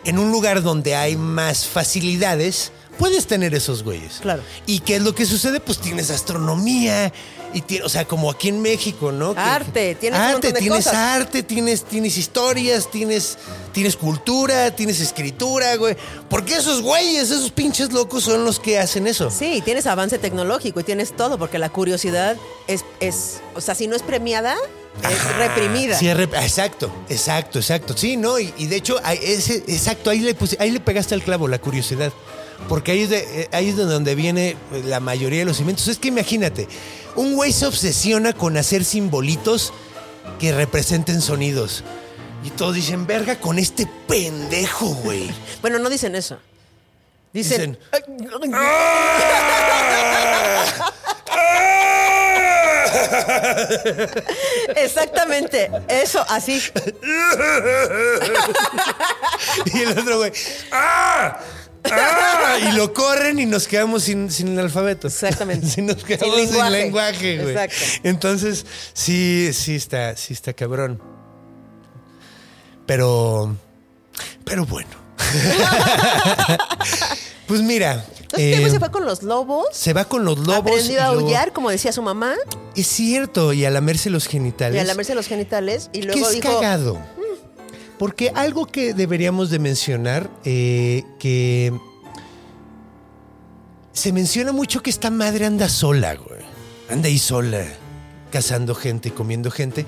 en un lugar donde hay más facilidades, puedes tener esos güeyes. Claro. ¿Y qué es lo que sucede? Pues tienes astronomía. Y ti- o sea, como aquí en México, ¿no? Arte, tienes un arte, montón de tienes cosas. arte, tienes, tienes historias, tienes, tienes cultura, tienes escritura, güey. Porque esos güeyes, esos pinches locos son los que hacen eso. Sí, tienes avance tecnológico y tienes todo, porque la curiosidad es, es o sea, si no es premiada, es reprimida. Sí, rep- exacto, exacto, exacto. Sí, ¿no? Y, y de hecho, ese, exacto, ahí le, puse- ahí le pegaste al clavo, la curiosidad. Porque ahí es, de, eh, ahí es de donde viene eh, la mayoría de los inventos. Es que imagínate, un güey se obsesiona con hacer simbolitos que representen sonidos. Y todos dicen, verga, con este pendejo, güey. Bueno, no dicen eso. Dicen. Dicen, Exactamente, eso, así. Y el otro güey, ¡ah! ¡Ah! Y lo corren y nos quedamos sin, sin el alfabeto. Exactamente. Sí, nos quedamos Sin sin lenguaje. güey. Exacto. Entonces, sí, sí está, sí está cabrón. Pero, pero bueno. pues mira. Entonces, eh, se fue con los lobos. se va con los lobos. aprendió a aullar, como decía su mamá, Es cierto, y a lamerse los genitales. y a lamerse los genitales. Y luego es dijo. cagado. Porque algo que deberíamos de mencionar, eh, que se menciona mucho que esta madre anda sola, güey. Anda ahí sola, cazando gente, comiendo gente.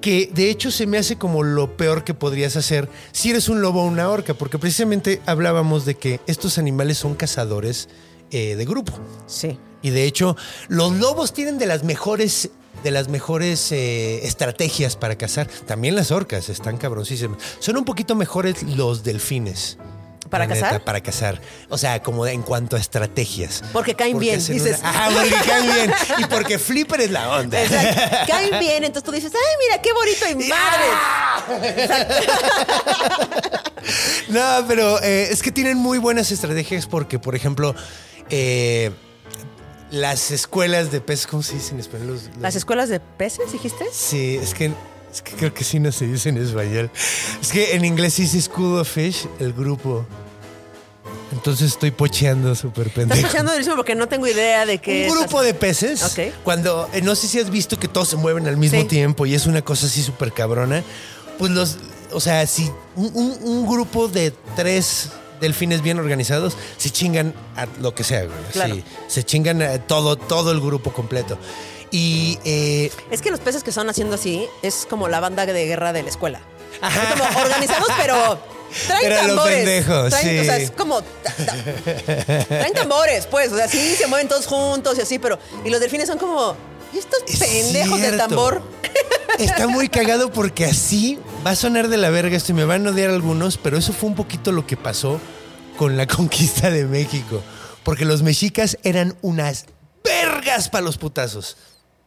Que de hecho se me hace como lo peor que podrías hacer si eres un lobo o una orca, porque precisamente hablábamos de que estos animales son cazadores eh, de grupo. Sí. Y de hecho, los lobos tienen de las mejores, de las mejores eh, estrategias para cazar. También las orcas están cabroncísimas. Son un poquito mejores los delfines. ¿Para la neta, cazar? para cazar. O sea, como en cuanto a estrategias. Porque caen bien, dices. una- Ajá, porque caen bien. Y porque Flipper es la onda. Exacto. Caen bien, entonces tú dices, ay, mira, qué bonito y madre. No, pero eh, es que tienen muy buenas estrategias porque, por ejemplo, eh, las escuelas de peces, ¿cómo se dice en español? Los- los- ¿Las escuelas de peces, dijiste? Sí, es que, es que creo que sí no se dice en español. Es que en inglés dice School of Fish, el grupo. Entonces estoy pocheando súper Estás pendejo. escuchando durísimo porque no tengo idea de qué. Un estás- grupo de peces, Ok. cuando, eh, no sé si has visto que todos se mueven al mismo Sí. tiempo y es una cosa así súper cabrona, pues los, o sea, si un, un- un grupo de tres delfines bien organizados se chingan a lo que sea, güey. Claro. Sí, se chingan a todo, todo el grupo completo. Y eh, Es que los peces que son haciendo así es como la banda de guerra de la escuela. Ajá. Son como organizados, pero traen Pero tambores. pendejo, Traen- sí. O sea, es como. traen tambores, pues. O sea, sí se mueven todos juntos y así, pero. Y los delfines son como. ¿Y estos Es pendejos de cierto. tambor? Está muy cagado porque así va a sonar de la verga esto y me van a odiar algunos, pero eso fue un poquito lo que pasó con la conquista de México. Porque los mexicas eran unas vergas para los putazos.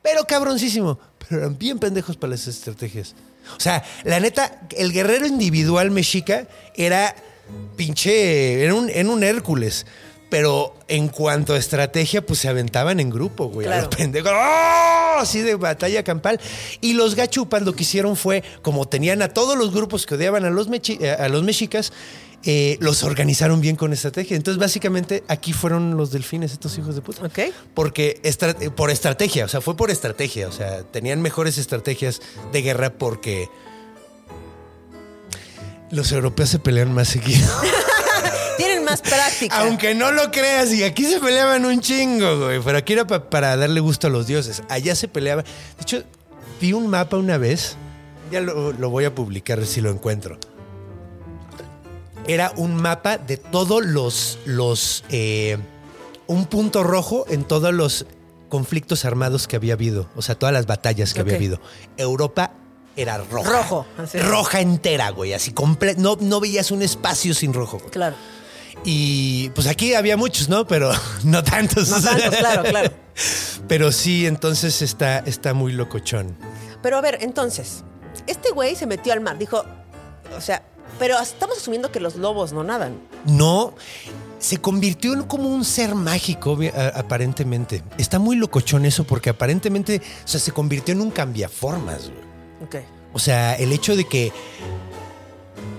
Pero cabroncísimo. Pero eran bien pendejos para las estrategias. O sea, la neta, el guerrero individual mexica era pinche. Era un, era un Hércules. Pero en cuanto a estrategia, pues se aventaban en grupo, güey. A Claro. los pendejos. ¡Oh! Así de batalla campal. Y los gachupas lo que hicieron fue, como tenían a todos los grupos que odiaban a los, eh, a los mexicas, eh, los organizaron bien con estrategia. Entonces, básicamente, aquí fueron los delfines, estos hijos de puta. Ok. Porque estra- por estrategia, o sea, fue por estrategia. O sea, tenían mejores estrategias de guerra porque Los europeos se pelean más seguido. Tienen más práctica. Aunque no lo creas, y aquí se peleaban un chingo, güey. Pero aquí era pa- para darle gusto a los dioses. Allá se peleaban. De hecho, vi un mapa una vez. Ya lo, lo voy a publicar si lo encuentro. Era un mapa de todos los. los eh, un punto rojo en todos los conflictos armados que había habido. O sea, todas las batallas que había habido. Europa era roja. Rojo, así. Roja entera, güey. Así comple- No, no veías un espacio sin rojo. güey. Claro. Y pues aquí había muchos, ¿no? Pero no tantos. No tantos, claro, claro. Pero sí, entonces está, está muy locochón. Pero a ver, entonces, este güey se metió al mar. Dijo, o sea, pero estamos asumiendo que los lobos no nadan. No, se convirtió en como un ser mágico, aparentemente. Está muy locochón eso porque aparentemente, o sea, se convirtió en un cambiaformas. güey. Ok. O sea, el hecho de que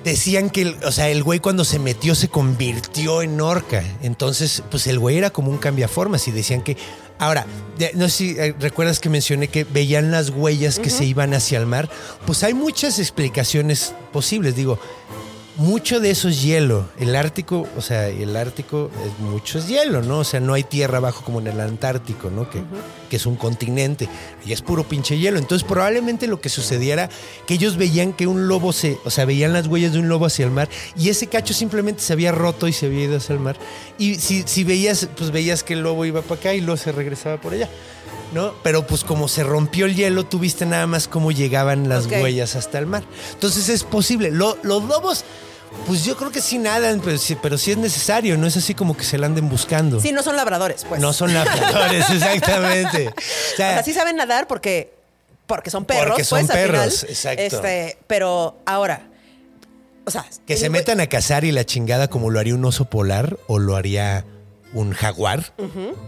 decían que, el- o sea, el güey cuando se metió se convirtió en orca. Entonces, pues el güey era como un cambiaformas y decían que... Ahora, no sé si eh, recuerdas que mencioné que veían las huellas que se iban hacia el mar. Pues hay muchas explicaciones posibles. Digo, mucho de eso es hielo. El Ártico, o sea, el Ártico es mucho es hielo, ¿no? O sea, no hay tierra abajo como en el Antártico, ¿no? Que, que es un continente. Y es puro pinche hielo. Entonces, probablemente lo que sucediera que ellos veían que un lobo se, o sea, veían las huellas de un lobo hacia el mar y ese cacho simplemente se había roto y se había ido hacia el mar. Y si, si veías, pues veías que el lobo iba para acá y luego se regresaba por allá. ¿No? Pero pues como se rompió el hielo, tú viste nada más cómo llegaban las huellas hasta el mar. Entonces es posible. Lo- los lobos, pues yo creo que sí nadan, pero sí, pero sí es necesario. No es así como que se la anden buscando. Sí, no son labradores, pues. No son nadadores, exactamente. O O sea, sí saben nadar porque, porque son perros. Porque son pues, al perros, final. exacto. Este, pero ahora, o sea, que se metan a cazar y la chingada como lo haría un oso polar o lo haría un jaguar.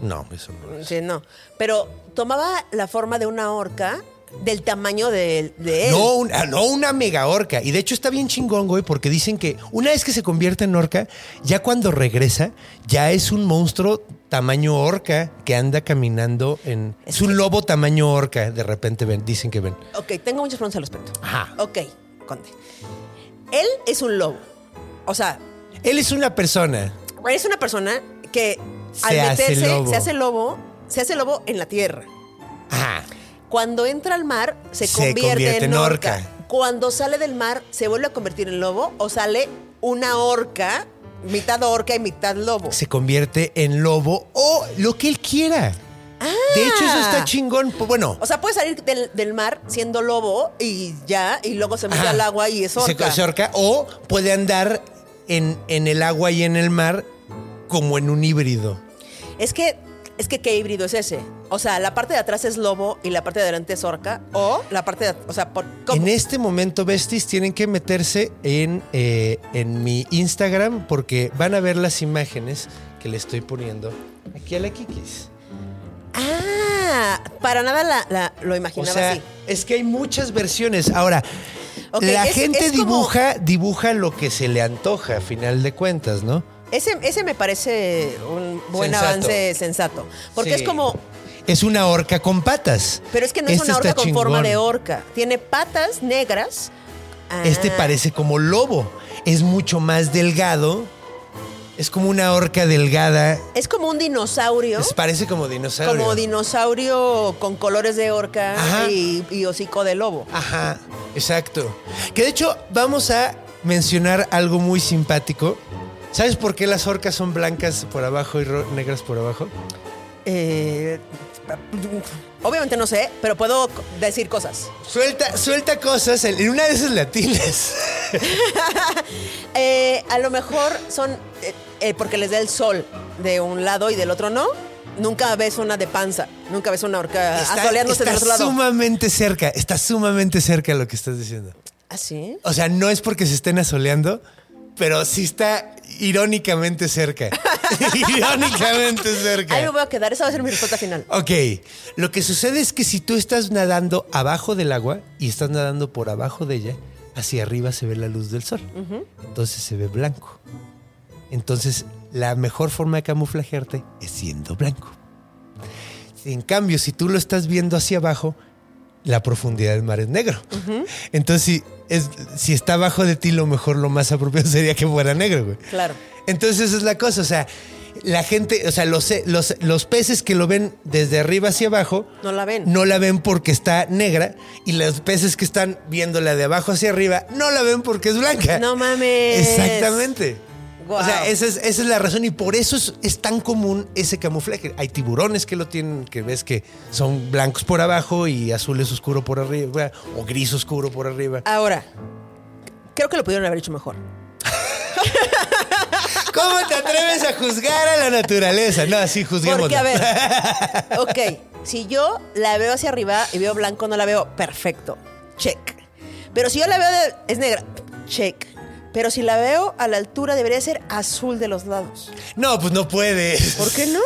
No, eso no es. Sí, no. Pero tomaba la forma de una orca del tamaño de, de él. No, una, no una mega orca. Y de hecho está bien chingón, güey, porque dicen que una vez que se convierte en orca, ya cuando regresa, ya es un monstruo tamaño orca que anda caminando en... Es, Es un lobo tamaño orca, de repente ven, dicen que ven. Ok, tengo muchas preguntas al respecto. Ajá. Ok, Conde. Él es un lobo. O sea, Él es una persona. es una persona que Se al hace meterse lobo. se hace lobo, se hace lobo en la tierra. Ajá. Cuando entra al mar, se, Se convierte, convierte en en orca. orca. Cuando sale del mar, ¿se vuelve a convertir en lobo o sale una orca, mitad orca y mitad lobo? Se convierte en lobo o lo que él quiera. De hecho, eso está chingón. Pues, Bueno, O sea, puede salir del, del mar siendo lobo y ya, y luego se mete Ajá. al agua y es Se- orca. se orca, o puede andar en, en el agua y en el mar como en un híbrido. Es que, es que, ¿qué híbrido es ese? O sea, la parte de atrás es lobo y la parte de adelante es orca. O la parte de, o sea, por, ¿cómo? En este momento, besties, tienen que meterse en, eh, en mi Instagram porque van a ver las imágenes que le estoy poniendo aquí a la Kikis. Ah, para nada la, la- lo O imaginaba sea, así. es que hay muchas versiones. Ahora, la es- gente es como- dibuja, dibuja lo que se le antoja, a final de cuentas, ¿no? Ese, ese me parece un buen Sensato. avance sensato. Porque Sí. es como. Es una orca con patas. Pero es que no es Este una orca está con forma de orca. Tiene patas negras. Este Ah. parece como lobo. Es mucho más delgado. Es como una orca delgada. Es como un dinosaurio. Es- parece como dinosaurio. Como dinosaurio con colores de orca Ajá. y, y hocico de lobo. Ajá, exacto. Que de hecho vamos a mencionar algo muy simpático. ¿Sabes por qué las orcas son blancas por abajo y negras por abajo? Eh, obviamente no sé, pero puedo decir cosas. Suelta, suelta cosas en una de esas latinas. Eh, a lo mejor son eh, eh, porque les da el sol de un lado y del otro no. Nunca ves una de panza, nunca ves una orca asoleándose del está otro lado. sumamente cerca, está sumamente cerca lo que estás diciendo. ¿Ah, sí? O sea, no es porque se estén asoleando, pero sí está irónicamente cerca. irónicamente cerca. Ahí me voy a quedar, esa va a ser mi respuesta final. Ok, lo que sucede es que si tú estás nadando abajo del agua y estás nadando por abajo de ella, hacia arriba se ve la luz del sol. Entonces se ve blanco. Entonces, la mejor forma de camuflajearte es siendo blanco. En cambio, si tú lo estás viendo hacia abajo, la profundidad del mar es negro. Entonces, si, es, si está abajo de ti, lo mejor, lo más apropiado sería que fuera negro, güey. Claro. Entonces, esa es la cosa. O sea, la gente, o sea, los, los, los peces que lo ven desde arriba hacia abajo. No la ven. No la ven porque está negra. Y los peces que están viéndola de abajo hacia arriba no la ven porque es blanca. No mames. Exactamente. O sea, esa es, esa es la razón y por eso es, es tan común ese camuflaje. Hay tiburones que lo tienen, que ves que son blancos por abajo y azules oscuro por arriba, o gris oscuro por arriba. Ahora, creo que lo pudieron haber hecho mejor. ¿Cómo te atreves a juzgar a la naturaleza? No, así juzguemos. Porque, a ver, ok, si yo la veo hacia arriba y veo blanco, no la veo perfecto. Check. Pero si yo la veo de, es negra, check. Pero si la veo a la altura, debería ser azul de los lados. No, pues no puedes. ¿Por qué no?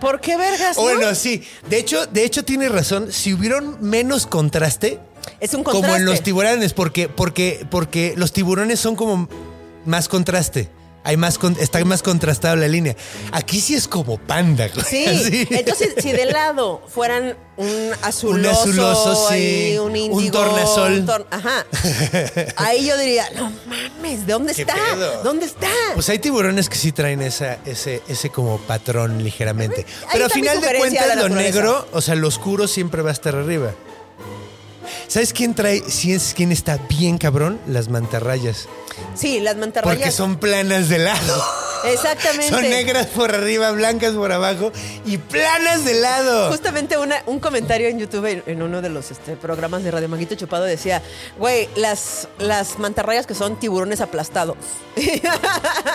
¿Por qué vergas? no? Bueno, sí. De hecho, de hecho tiene razón. Si hubieran menos contraste, es un contraste. como en los tiburones, porque, porque, porque los tiburones son como más contraste. Hay más con- está más contrastada la línea. Aquí sí es como panda. güey. Sí, Así. entonces si de lado fueran un azuloso, Un azuloso, sí. un Un índigo, tornasol. un tor- ajá. Ahí yo diría, no mames, ¿de dónde ¿Qué está? pedo? ¿Dónde está? Pues hay tiburones que sí traen esa, ese, ese como patrón ligeramente. Pero a está mi final de cuentas, lo negro, o sea, lo oscuro siempre va a estar arriba. ¿Sabes quién trae, si es quién está bien cabrón? Las mantarrayas. sí, las mantarrayas. Porque son planas de lado. Exactamente. Son negras por arriba, blancas por abajo y planas de lado. Justamente una- un comentario en YouTube en, en uno de los este, programas de Radio Manguito Chupado decía, güey, las, las mantarrayas que son tiburones aplastados.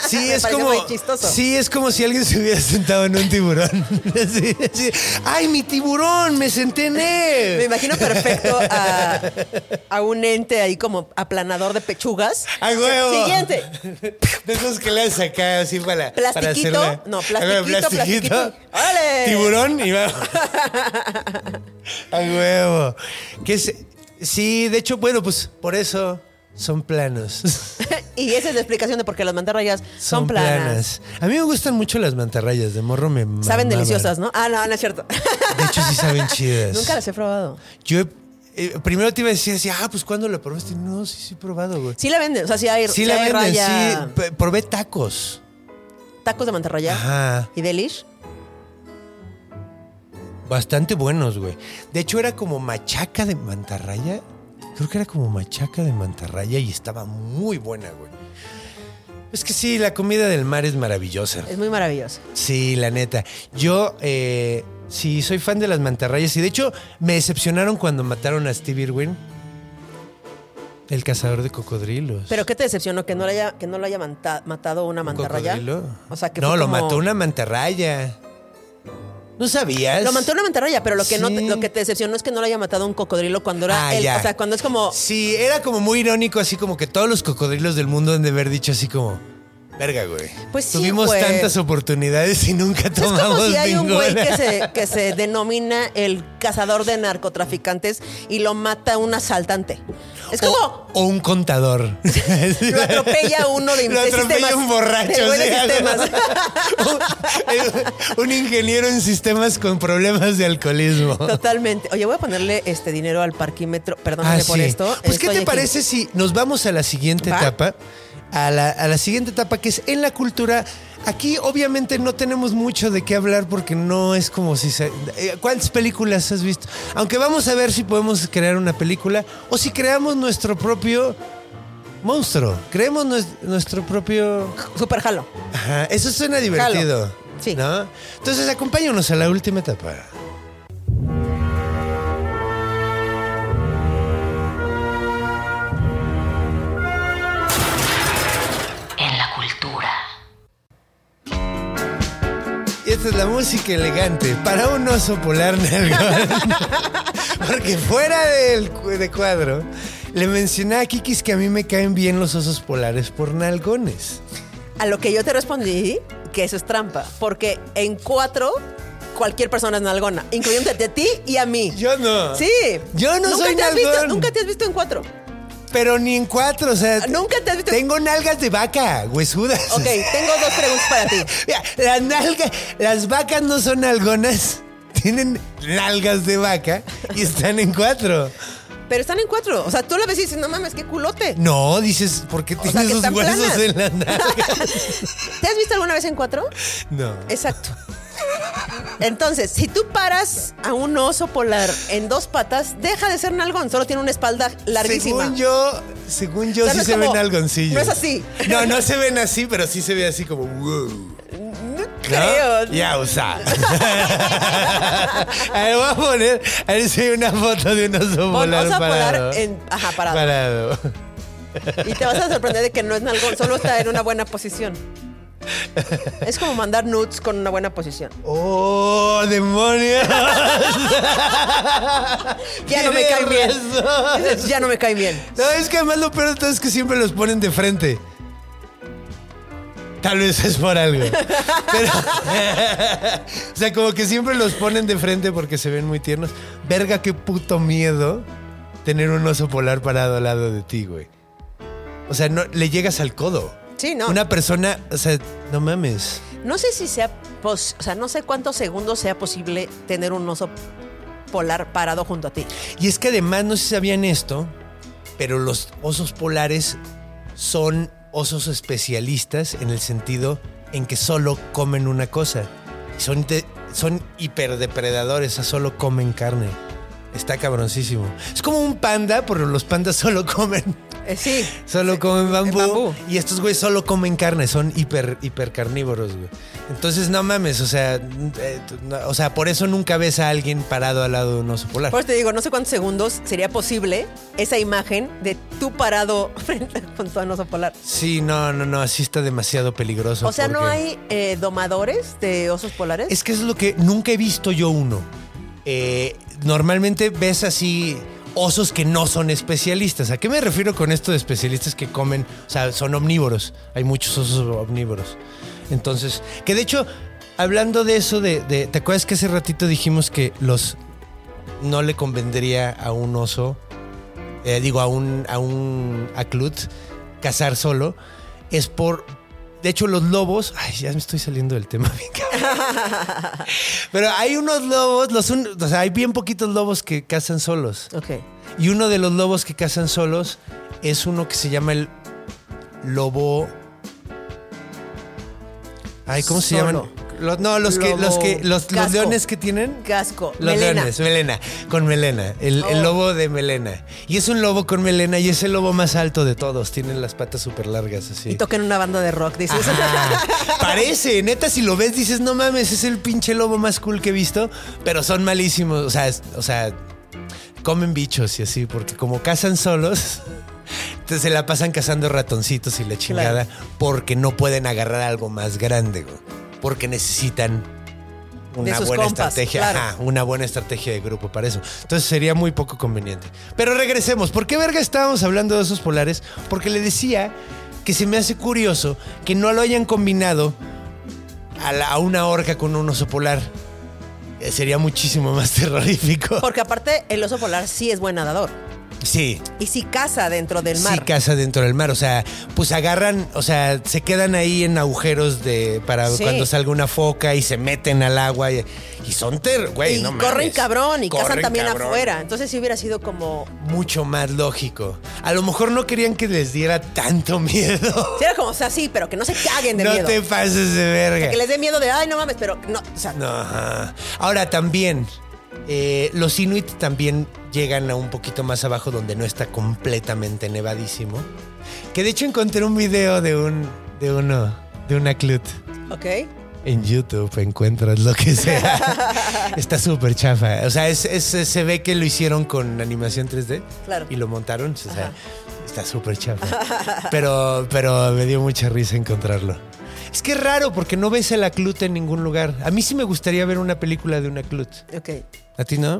Sí, es como. muy chistoso. Sí, es como si alguien se hubiera sentado en un tiburón. Sí, sí. ¡Ay, mi tiburón! ¡Me senté en él! Me imagino perfecto a, a un ente ahí como aplanador de pechugas. ¡A huevo! Siguiente. De esos que le has sacado así para. para Plastiquito. hacerla. No, ver, plastiquito, plastiquito. ¡Órale! Tiburón y va. ¡A huevo! Que es- sí, de hecho, bueno, pues por eso son planos. Y esa es la explicación de por qué las mantarrayas son, planas. A mí me gustan mucho las mantarrayas de morro, me Saben mamaban. deliciosas, ¿no? Ah, no, no es cierto. De hecho, sí saben chidas. Nunca las he probado. Yo he- eh, primero te iba a decir así, ah, pues ¿cuándo la probaste? No, sí, sí he probado, güey. Sí la venden, o sea, sí hay, Sí sí la hay venden, raya, sí. Probé tacos. Tacos de mantarraya Ajá. y delish. Bastante buenos, güey. De hecho, era como machaca de mantarraya. Creo que era como machaca de mantarraya y estaba muy buena, güey. Es que sí, la comida del mar es maravillosa. Es muy maravilloso. Sí, la neta. Yo, eh, sí, soy fan de las mantarrayas. Y de hecho, me decepcionaron cuando mataron a Steve Irwin. El cazador de cocodrilos. Pero ¿qué te decepcionó? ¿Que no le haya, que no lo haya manta- matado una ¿Un mantarraya? cocodrilo? O sea, que No, lo como- mató una mantarraya. ¿No sabías? Lo mató una mantarraya, pero lo que, no te- Sí. lo que te decepcionó es que no lo haya matado un cocodrilo cuando era Ah, él. ya. O sea, cuando es como. Sí, era como muy irónico, así como que todos los cocodrilos del mundo han de haber dicho así como, verga, güey. Pues sí, Tuvimos güey. tantas oportunidades y nunca Es tomamos como si hay un güey ninguna. que se, que se denomina el cazador de narcotraficantes y lo mata un asaltante. Es como. O, o un contador. Lo atropella uno de, Lo atropella sistemas. un borracho. de un, un ingeniero en sistemas con problemas de alcoholismo. Totalmente. Oye, voy a ponerle este dinero al parquímetro. Perdóname Ah, por sí. esto. Pues, ¿qué te aquí. parece si nos vamos a la siguiente ¿Va? etapa? A la, a la siguiente etapa que es en la cultura. Aquí obviamente no tenemos mucho de qué hablar porque no es como si se... eh, ¿Cuántas películas has visto? Aunque vamos a ver si podemos crear una película o si creamos nuestro propio monstruo. Creemos nues- nuestro propio... Super jalo. Ajá, eso suena divertido. Sí. ¿no? Entonces acompáñanos a la última etapa. Esta es la música elegante para un oso polar nalgón. Porque fuera del de cuadro, le mencioné a Kikis que a mí me caen bien los osos polares por nalgones. A lo que yo te respondí que eso es trampa. Porque en cuatro, cualquier persona es nalgona, incluyéndote a ti y a mí. Yo no. Sí. Yo no ¿Nunca soy te visto-. Nunca te has visto en cuatro. Pero ni en cuatro, o sea. Nunca te has visto- Tengo nalgas de vaca, huesudas. Ok, tengo dos preguntas para ti. Mira, las nalgas, las vacas no son nalgonas. tienen nalgas de vaca y están en cuatro. Pero están en cuatro. O sea, tú la ves y dices, no mames, qué culote. No, dices, ¿por qué O sea, tienes esos están huesos planas. en las nalgas? ¿Te has visto alguna vez en cuatro? No. Exacto. Entonces, si tú paras a un oso polar en dos patas, deja de ser nalgón, solo tiene una espalda larguísima. Según yo, según yo O sea, sí no se como- ven algoncillos. no es así. No, no se ven así, pero sí se ve así como wow. No creo. Ya, usa. a ver, voy a poner, a ver si hay una foto de un oso polar oso polar en. Ajá, parado. Parado. Y te vas a sorprender de que no es nalgón, solo está en una buena posición. Es como mandar nudes con una buena posición. ¡Oh, demonios! Ya no me Tienes cae bien. Dices, Ya no me cae bien. No, es que además lo peor de todo es que siempre los ponen de frente. Tal vez es por algo. Pero- o sea, como que siempre los ponen de frente porque se ven muy tiernos. Verga, qué puto miedo tener un oso polar parado al lado de ti, güey. O sea, no, le llegas al codo. Sí, no. Una persona, o sea, no mames. No sé si sea, pos- o sea, no sé cuántos segundos sea posible tener un oso polar parado junto a ti. Y es que además, no sé si sabían esto, pero los osos polares son osos especialistas en el sentido en que solo comen una cosa. Son, de- son hiperdepredadores, o sea, solo comen carne. Está cabroncísimo. Es como un panda, pero los pandas solo comen, Eh, sí. solo comen bambú, bambú. Y estos güeyes solo comen carne, son hiper, hiper carnívoros, güey. Entonces, no mames, o sea, eh, no- o sea, por eso nunca ves a alguien parado al lado de un oso polar. Por eso te digo, no sé cuántos segundos sería posible esa imagen de tú parado frente a un oso polar. Sí, no, no, no, así está demasiado peligroso. O sea, ¿no hay eh, domadores de osos polares? Es que es lo que nunca he visto yo uno. Normalmente ves así osos que no son especialistas. ¿A qué me refiero con esto de especialistas que comen? O sea, son omnívoros. Hay muchos osos omnívoros. Entonces, que de hecho, hablando de eso, de, ¿te acuerdas que hace ratito dijimos que los no le convendría a un oso, eh, digo, a un, a un aclut, cazar solo? Es por. De hecho, los lobos. Ay, ya me estoy saliendo del tema. Pero hay unos lobos, los un- o sea, hay bien poquitos lobos que cazan solos. Ok. Y uno de los lobos que cazan solos es uno que se llama el lobo. Ay, ¿cómo se Solo. llaman? Los- no, los que, los que, los, leones que tienen. Casco. Los melena. leones, melena, con melena. El, el Oh. lobo de melena. Y es un lobo con melena y es el lobo más alto de todos. Tienen las patas súper largas así. Y tocan una banda de rock, dices. Ajá. Parece, neta, si lo ves, dices, no mames, es el pinche lobo más cool que he visto, pero son malísimos. O sea, es- o sea, comen bichos y así, porque como cazan solos, entonces se la pasan cazando ratoncitos y la chingada, porque no pueden agarrar algo más grande, güey. Porque necesitan una buena compas, estrategia, claro. ajá, una buena estrategia de grupo para eso. Entonces sería muy poco conveniente. Pero regresemos, ¿por qué verga estábamos hablando de esos polares? Porque le decía que se me hace curioso que no lo hayan combinado a, la- a una orca con un oso polar. Eh, Sería muchísimo más terrorífico. Porque aparte, el oso polar sí es buen nadador. Sí, Y sí caza dentro del sí mar. caza dentro del mar. O sea, pues agarran, o sea, se quedan ahí en agujeros de para Sí. cuando salga una foca y se meten al agua y, y son ter, güey, y no corren mames. cabrón y cazan también cabrón. afuera. Entonces sí hubiera sido como... Mucho más lógico. A lo mejor no querían que les diera tanto miedo. Sí, era como, o sea, sí, pero que no se caguen de no miedo. te pases de verga. Que les dé miedo de, ay, no mames, pero no, o sea, No, ajá. Ahora también, eh, los Inuit también llegan a un poquito más abajo donde no está completamente nevadísimo. Que de hecho encontré un video de un, de uno, de una clut. ok. En YouTube encuentras lo que sea. Está súper chafa. O sea, es- es- se ve que lo hicieron con animación 3D. Claro. Y lo montaron. O sea, Ajá. está súper chafa. Pero, pero me dio mucha risa encontrarlo. Es que es raro porque no ves a la clut en ningún lugar. A mí sí me gustaría ver una película de una clut. Ok. ¿A ti no?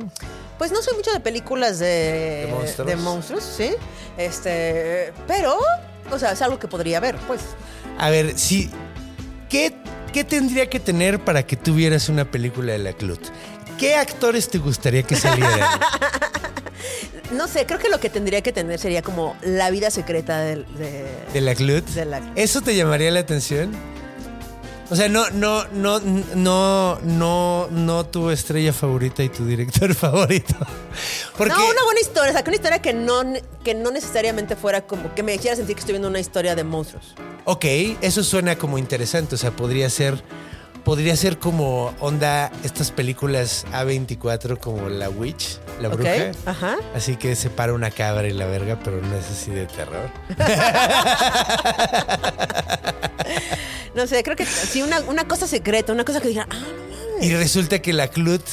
Pues no soy mucho de películas de, ¿De monstruos? de monstruos, sí. Este, pero, o sea, es algo que podría ver, pues. A ver, sí. ¿Qué, ¿Qué tendría que tener para que tuvieras una película de la clut? ¿Qué actores te gustaría que salieran? No sé, creo que lo que tendría que tener sería como la vida secreta de, ¿De la clut? De la- ¿Eso te llamaría la atención? O sea, no, no, no, no, no, no tu estrella favorita y tu director favorito. Porque No, una buena historia. O sea, que una historia que no, que no necesariamente fuera como que me hiciera sentir que estoy viendo una historia de monstruos. Ok, eso suena como interesante. O sea, podría ser. Podría ser como onda estas películas A24 como La Witch, La Bruja. ajá. Así que se para una cabra y la verga, pero no es así de terror. No sé, creo que sí, una, una cosa secreta, una cosa que diga, ah, no Y resulta que la Clut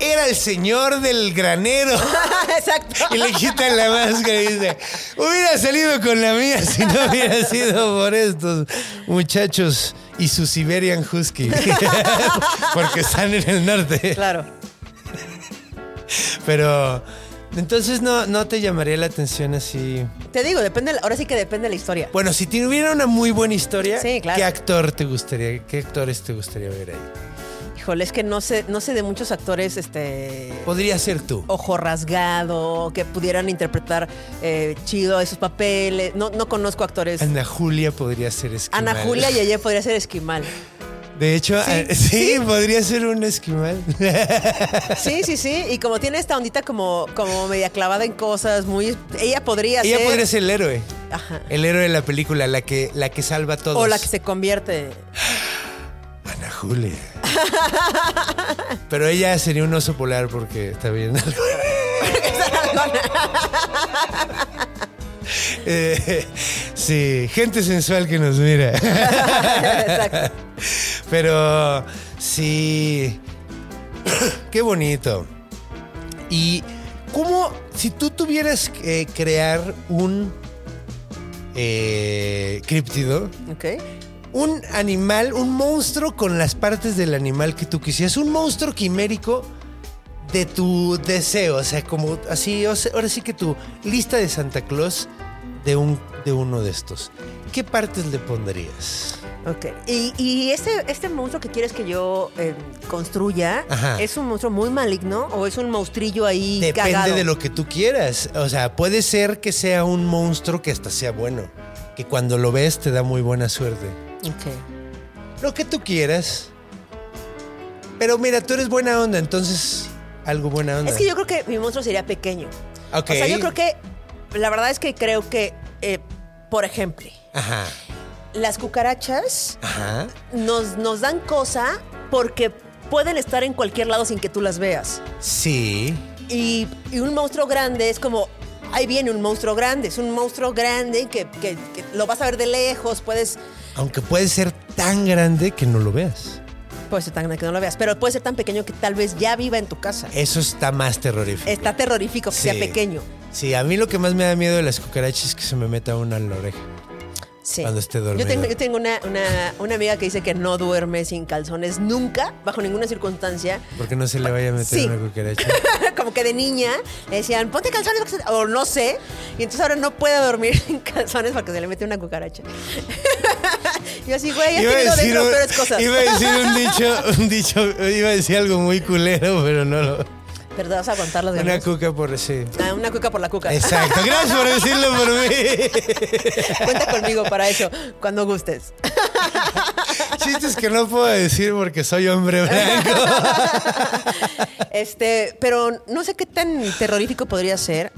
era el señor del granero. Exacto. Y le quitan la máscara y dice, hubiera salido con la mía si no hubiera sido por estos muchachos y su Siberian Husky. Porque están en el norte. Claro. Pero entonces no, no te llamaría la atención así. Te digo, depende, ahora sí que depende de la historia. Bueno, si tuviera una muy buena historia, Sí, claro. ¿qué actor te gustaría, qué actores te gustaría ver ahí? Híjole, es que no sé, no sé de muchos actores, este. Podría ser tú. Ojo rasgado, que pudieran interpretar eh, chido esos papeles. No, no conozco actores. Ana Julia podría ser esquimal. Ana Julia Yeye podría ser esquimal. De hecho, Sí. eh, sí, podría ser un esquimal. Sí, sí, sí. Y como tiene esta ondita como, como media clavada en cosas, muy. Ella podría Ella ser. podría ser el héroe. Ajá. El héroe de la película, la que, la que salva a todos. O la que se convierte. Ana Julia. Pero ella sería un oso polar porque está bien. Eh, sí, gente sensual que nos mira. Exacto. Pero sí, qué bonito. Y cómo, si tú tuvieras que crear un eh, críptido, Ok. un animal, un monstruo con las partes del animal que tú quisieras, un monstruo quimérico de tu deseo, o sea, como así, o sea, ahora sí que tu lista de Santa Claus de un de uno de estos. ¿Qué partes le pondrías? Ok. Y, y este, este monstruo que quieres que yo eh, construya, Ajá. ¿es un monstruo muy maligno o es un monstrillo ahí Depende cagado? de lo que tú quieras. O sea, puede ser que sea un monstruo que hasta sea bueno, que cuando lo ves te da muy buena suerte. Ok. Lo que tú quieras. Pero mira, tú eres buena onda, entonces algo buena onda. Es que yo creo que mi monstruo sería pequeño. Ok. O sea, yo creo que. La verdad es que creo que, eh, por ejemplo, Ajá. Las cucarachas Ajá. nos, nos dan cosa porque pueden estar en cualquier lado sin que tú las veas. Sí. Y, y un monstruo grande es como. Ahí viene un monstruo grande. Es un monstruo grande que, que- que lo vas a ver de lejos. Puedes. Aunque puede ser tan grande que no lo veas. Puede ser tan grande que no lo veas. Pero puede ser tan pequeño que tal vez ya viva en tu casa. Eso está más terrorífico. Está terrorífico que Sí. sea pequeño. Sí, a mí lo que más me da miedo de las cucarachas es que se me meta una en la oreja. Sí. Cuando esté Yo dormido. tengo, yo tengo una, una- una amiga que dice que no duerme sin calzones nunca, bajo ninguna circunstancia. Porque no se le vaya a meter Sí. una cucaracha. Como que de niña le decían, ponte calzones, porque se-", o no sé. Y entonces ahora no puede dormir sin calzones porque se le mete una cucaracha. yo así, güey, ya tenido dentro peores cosas. iba a decir un dicho, un dicho, iba a decir algo muy culero, pero no lo. Pero te vas a aguantar las Una ganas. cuca por sí. Ah, una cuca por la cuca. Exacto. Gracias por decirlo por mí. Cuenta conmigo para eso, cuando gustes. Chistes que no puedo decir porque soy hombre blanco. Este, pero no sé qué tan terrorífico podría ser.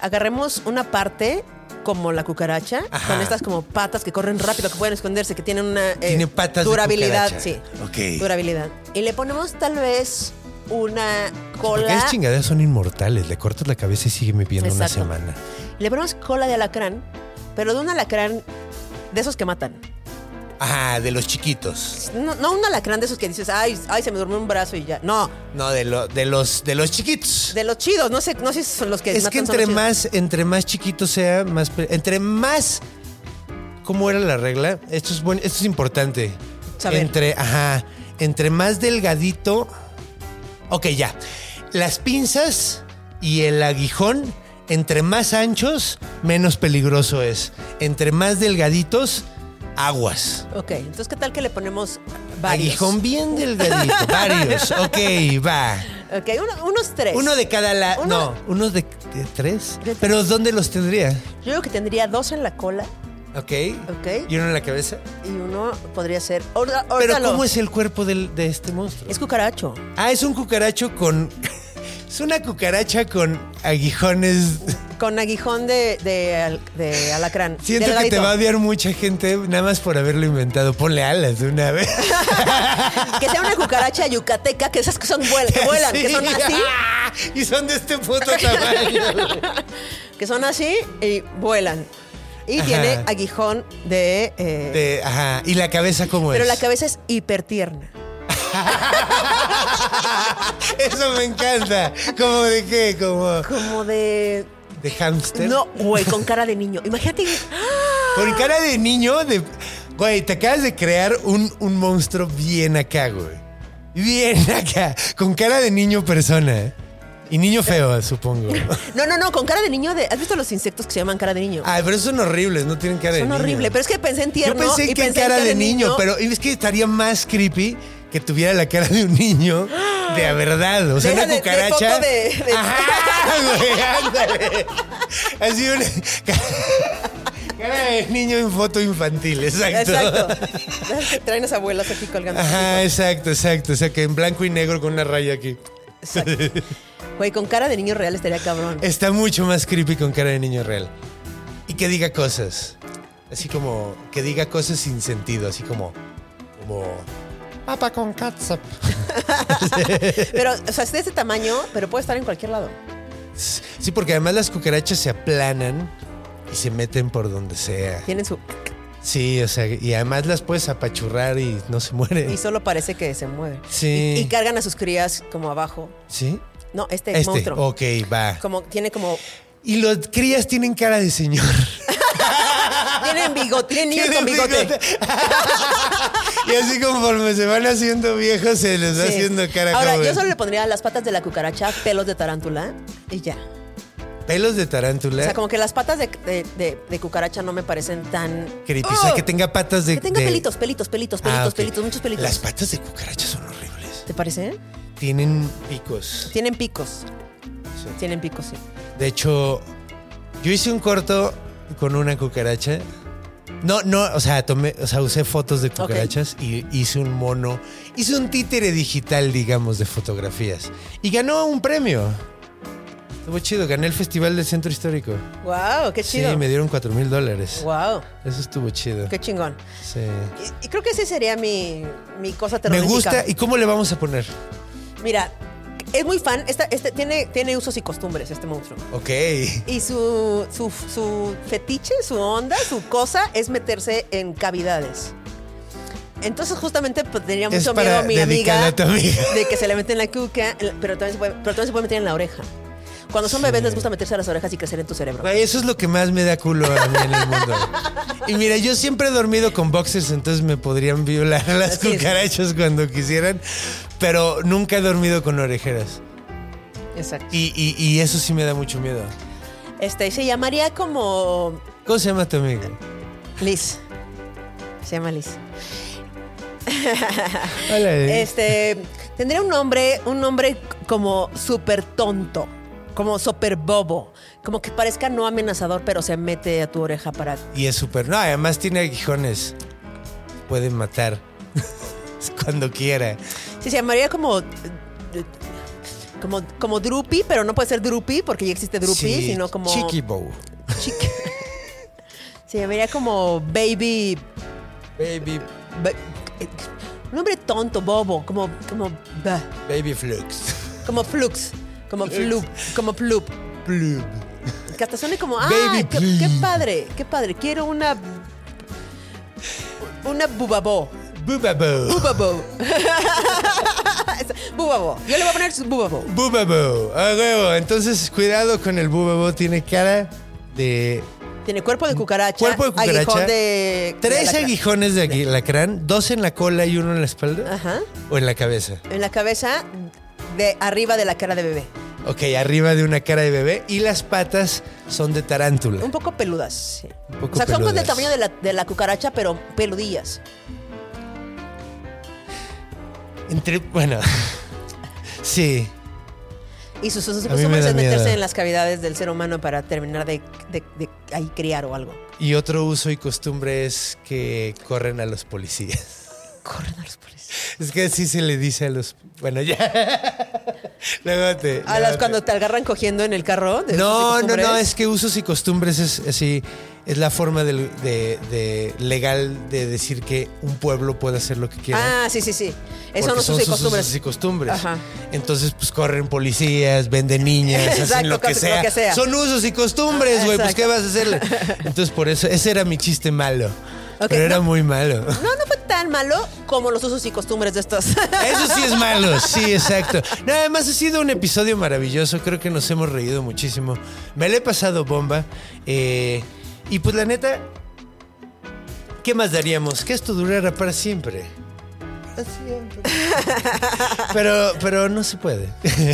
Agarremos una parte como la cucaracha, Ajá. con estas como patas que corren rápido, que pueden esconderse, que tienen una eh, Tiene patas de durabilidad, sí. Ok. Durabilidad. Y le ponemos tal vez una Porque cola. esas chingaderas son inmortales. Le cortas la cabeza y sigue viviendo una Exacto. semana. Le ponemos cola de alacrán, pero de un alacrán de esos que matan. Ajá, de los chiquitos. No, no un alacrán de esos que dices, ay, ay, se me durmió un brazo y ya. No, No, de, lo- de los de los chiquitos. de los chidos, no sé, no sé si son los que es matan que entre más, entre más chiquito sea, más. Entre más. ¿Cómo era la regla? Esto es buen, esto es importante. Saber. Entre, ajá. Entre más delgadito. Ok, ya. Las pinzas y el aguijón, entre más anchos, menos peligroso es. Entre más delgaditos, aguas. Ok, entonces, ¿qué tal que le ponemos varios? Aguijón bien delgadito. varios. Ok, va. Ok, uno- unos tres. Uno de cada lado. No, uno de, de tres. De Pero ¿dónde los tendría? Yo creo que tendría dos en la cola Ok. Ok. Y uno en la cabeza. Y uno podría ser. Pero ¿cómo es el cuerpo del- de este monstruo? Es cucaracho. Ah, es un cucaracho con. Es una cucaracha con aguijones. Con aguijón de, de, al- de alacrán. Siento que te va a odiar mucha gente nada más por haberlo inventado. Ponle alas de una vez. Que sea una cucaracha yucateca, que esas que son vuel- que vuelan, que son Sí. así. Y son de este puto tamaño. que son así y vuelan. Y Ajá. tiene aguijón de. eh, De- ajá. ¿Y la cabeza cómo pero es? la cabeza es hipertierna. Eso me encanta. ¿Cómo de qué? Como Como de. de hámster. No, güey, con cara de niño. Imagínate. Con cara de niño, de. Güey, te acabas de crear un, un monstruo bien acá, güey. Bien acá. Con cara de niño persona. Y niño feo, supongo. No, no, no, con cara de niño de. ¿Has visto los insectos que se llaman cara de niño? Ay, pero son horribles, no tienen cara de Son niño. horribles, pero es que pensé en Yo tierno. pensé y que en pensé cara de niño, pero es que estaría más creepy que tuviera la cara de un niño de a verdad. O sea, De una de- cucaracha. foto de- de- Ajá, güey, ándale. Así una. Cara de niño en foto infantil, exacto. Exacto. Que Traen las abuelas aquí colgando. Ajá, exacto, exacto. O sea, que en blanco y negro con una raya aquí. Exacto. Güey, con cara de niño real estaría cabrón. Está mucho más creepy con cara de niño real. Y que diga cosas. Así como que diga cosas sin sentido, así como. Como. Papa con catsup. Pero, o sea, es de ese tamaño, pero puede estar en cualquier lado. Sí, porque además las cucarachas se aplanan y se meten por donde sea. Tienen su. Sí, o sea, y además las puedes apachurrar y no se mueren. Y solo parece que se mueve. Sí. Y, y cargan a sus crías como abajo. ¿Sí? No, este, Este, monstruo. ok, va. Como, tiene como. Y los crías tienen cara de señor. Tienen bigote, tienen niños con bigote. y así conforme se van haciendo viejos, se les va Sí. haciendo cara Ahora, joven. yo solo le pondría las patas de la cucaracha pelos de tarántula y ya. Pelos de tarántula. O sea, como que las patas de, de- de- de cucaracha no me parecen tan. creepy. O sea, que tenga patas de. Que tenga pelitos, pelitos, pelitos, Ah, pelitos, pelitos, muchos pelitos. Las patas de cucaracha son horribles. ¿Te parece? Tienen picos. Tienen picos. Sí. Tienen picos, sí. De hecho, yo hice un corto con una cucaracha. No, no, o sea, tomé, o sea, usé fotos de cucarachas y hice un mono, hice un títere digital, digamos, de fotografías. Y ganó un premio. Estuvo chido, gané el Festival del Centro Histórico. ¡Wow! ¡Qué chido! Sí, me dieron 4 mil dólares. ¡Wow! Eso estuvo chido. ¡Qué chingón! Sí. Y, y creo que ese sería mi, mi cosa Me terrorífica. gusta. ¿Y cómo le vamos a poner? Mira, es muy fan. Esta, este, tiene, tiene usos y costumbres este monstruo. Ok. Y su, su, su fetiche, su onda, su cosa es meterse en cavidades. Entonces justamente pues, tenía mucho miedo a mi amiga a tu amiga. de que se le mete en la cuca, pero también, se puede, pero también se puede meter en la oreja. Cuando son bebés les gusta meterse a las orejas y crecer en tu cerebro. Güey, eso es lo que más me da culo a mí en el mundo. Y mira, yo siempre he dormido con boxers, entonces me podrían violar las Así es. cucarachas cuando quisieran, pero nunca he dormido con orejeras. Exacto. Y, y- y eso sí me da mucho miedo. Este, se llamaría como ¿Cómo se llama tu amiga? Liz. Se llama Liz. Hola, eh. Este, tendría un nombre, un nombre como súper tonto, como súper bobo, como que parezca no amenazador, pero se mete a tu oreja para... Y es súper. No, además tiene aguijones. Pueden matar cuando quiera. Sí, se llamaría como... Como, como Droopy, pero no puede ser Droopy porque ya existe Droopy, Sí, sino como... Chiqui Bow. Chiqui- Se llamaría como Baby... Baby, ba- un nombre tonto, bobo, como... como baby Flux. como Flux, como Flup, como Flup. Plub. Que hasta suene como, ah, Baby, qué, qué padre, qué padre. Quiero una. Una bubabo. Bubabo. Bubabo. Bubabo. Yo le voy a poner bubabo. Bubabo. A huevo. Entonces, cuidado con el bubabo. Tiene cara de Tiene cuerpo de cucaracha. Cuerpo de cucaracha. Aguijón de. Tres de aguijones de alacrán, dos en la cola y uno en la espalda. Ajá. O en la cabeza. En la cabeza, de arriba de la cara de bebé. Ok, arriba de una cara de bebé. Y las patas son de tarántula. Un poco peludas. sí. Un poco o sea, son peludas. del tamaño de la, de la cucaracha, pero peludillas. Entre, bueno. sí. Y sus costumbres es meterse en las cavidades del ser humano para terminar de, de- de ahí criar o algo. Y otro uso y costumbre es que corren a los policías. Corren a los policías. Es que así se le dice a los. Bueno, ya. Luego te- A las cuando te agarran cogiendo en el carro. de No, no, no, es que usos y costumbres es así. Es la forma de, de legal de decir que un pueblo puede hacer lo que quiera. Ah, sí, sí, sí. Eso no son usos y sus costumbres. usos y costumbres. Ajá. Entonces, pues corren policías, venden niñas, hacen Exacto, lo que, lo sea. que sea. Son usos y costumbres, güey. Pues. ¿qué vas a hacerle? Entonces, por eso, ese era mi chiste malo. Pero era no. muy malo. No, no fue tan malo como los usos y costumbres de estos. Eso sí es malo, sí, exacto. Nada más ha sido un episodio maravilloso, creo que nos hemos reído muchísimo. Me le he pasado bomba. eh, y pues la neta, ¿qué más daríamos? Que esto durara para siempre. Siempre. Pero, pero no se puede.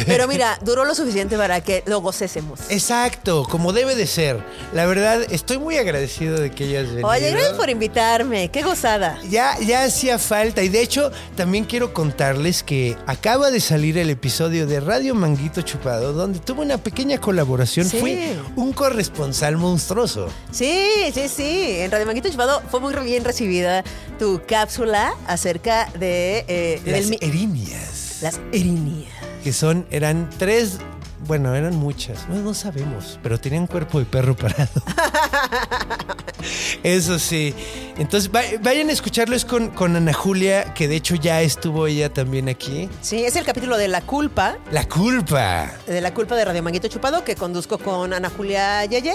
Pero mira, duró lo suficiente para que lo gocésemos. Exacto, como debe de ser. La verdad, estoy muy agradecido de que hayas venido. Oye, gracias por invitarme. Qué gozada. Ya, ya hacía falta. Y de hecho, también quiero contarles que acaba de salir el episodio de Radio Manguito Chupado, donde tuve una pequeña colaboración. Sí. Fui un corresponsal monstruoso. Sí, sí, sí. En Radio Manguito Chupado fue muy bien recibida tu cápsula acerca de... eh, Las del erinias. las erinias. Que son, eran tres. Bueno, eran muchas. No, no sabemos, pero tenían cuerpo de perro parado. Eso sí. Entonces, va- vayan a escucharlos con, con Ana Julia, que de hecho ya estuvo ella también aquí. Sí, es el capítulo de La Culpa, La culpa. de La Culpa de Radio Manguito Chupado, que conduzco con Ana Julia Yeye.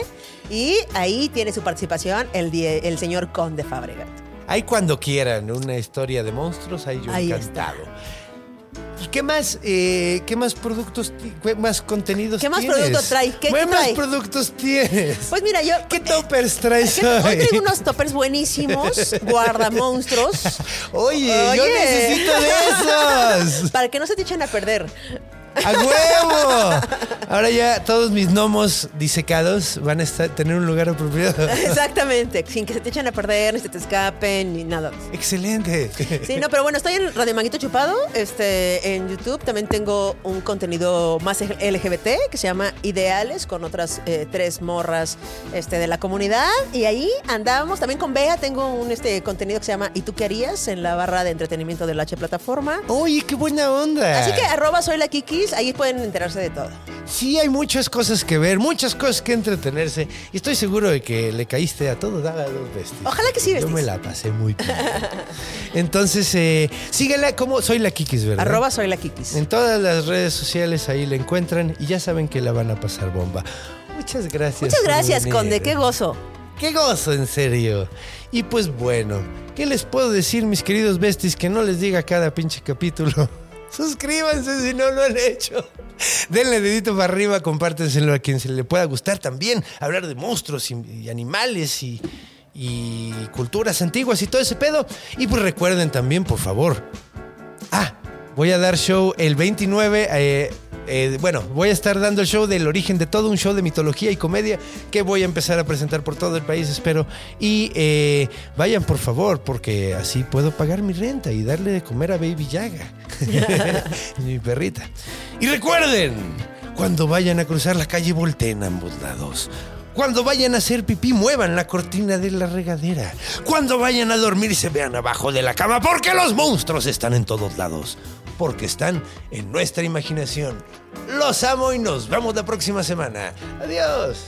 Y ahí tiene su participación el, die- el señor Conde Fabregat. Hay cuando quieran una historia de monstruos, ahí yo Ahí encantado. ¿Y qué más, eh, qué más productos, qué más contenidos ¿Qué más tienes? producto trae? ¿Qué- qué más trae? productos tienes? Pues mira, yo... ¿Qué toppers traes ¿Qué- Hoy hoy? traigo unos toppers buenísimos, guarda monstruos. Oye, yo Oye. necesito de esos. Para que no se te echen a perder. ¡A huevo! Ahora ya todos mis gnomos disecados van a estar, tener un lugar apropiado. Exactamente, sin que se te echen a perder, ni se te escapen, ni nada. Excelente. Sí, no, pero bueno, estoy en Radio Manguito Chupado, este, en YouTube. También tengo un contenido más LGBT que se llama Ideales, con otras eh, tres morras este, de la comunidad. Y ahí andamos. También con Bea tengo un este, contenido que se llama ¿Y tú qué harías? en la barra de entretenimiento de la H Plataforma. Oye, qué buena onda. Así que arroba soy la Ahí pueden enterarse de todo. Sí, hay muchas cosas que ver, muchas cosas que entretenerse. Y estoy seguro de que le caíste a todo Daga dos Besties. Ojalá que sí, Yo me la pasé muy bien. Entonces, eh, síguela como soy la Kikis, ¿verdad? Arroba soy la Kikis. En todas las redes sociales ahí la encuentran y ya saben que la van a pasar bomba. Muchas gracias. Muchas gracias. Conde, qué gozo. Qué gozo, en serio. Y pues bueno, ¿qué les puedo decir, mis queridos besties, que no les diga cada pinche capítulo? Suscríbanse si no lo han hecho. Denle dedito para arriba, compártenselo a quien se le pueda gustar también. Hablar de monstruos y, animales y, y culturas antiguas y todo ese pedo. Y pues recuerden también, por favor. Ah, voy a dar show el 29. eh, eh, bueno, voy a estar dando el show del origen de todo, un show de mitología y comedia que voy a empezar a presentar por todo el país, espero. Y eh, vayan, por favor, porque así puedo pagar mi renta y darle de comer a Baby Yaga, mi perrita. Y recuerden, cuando vayan a cruzar la calle, volteen a ambos lados. Cuando vayan a hacer pipí, muevan la cortina de la regadera. Cuando vayan a dormir, se vean abajo de la cama, porque los monstruos están en todos lados. Porque están en nuestra imaginación. Los amo y nos vemos la próxima semana. Adiós.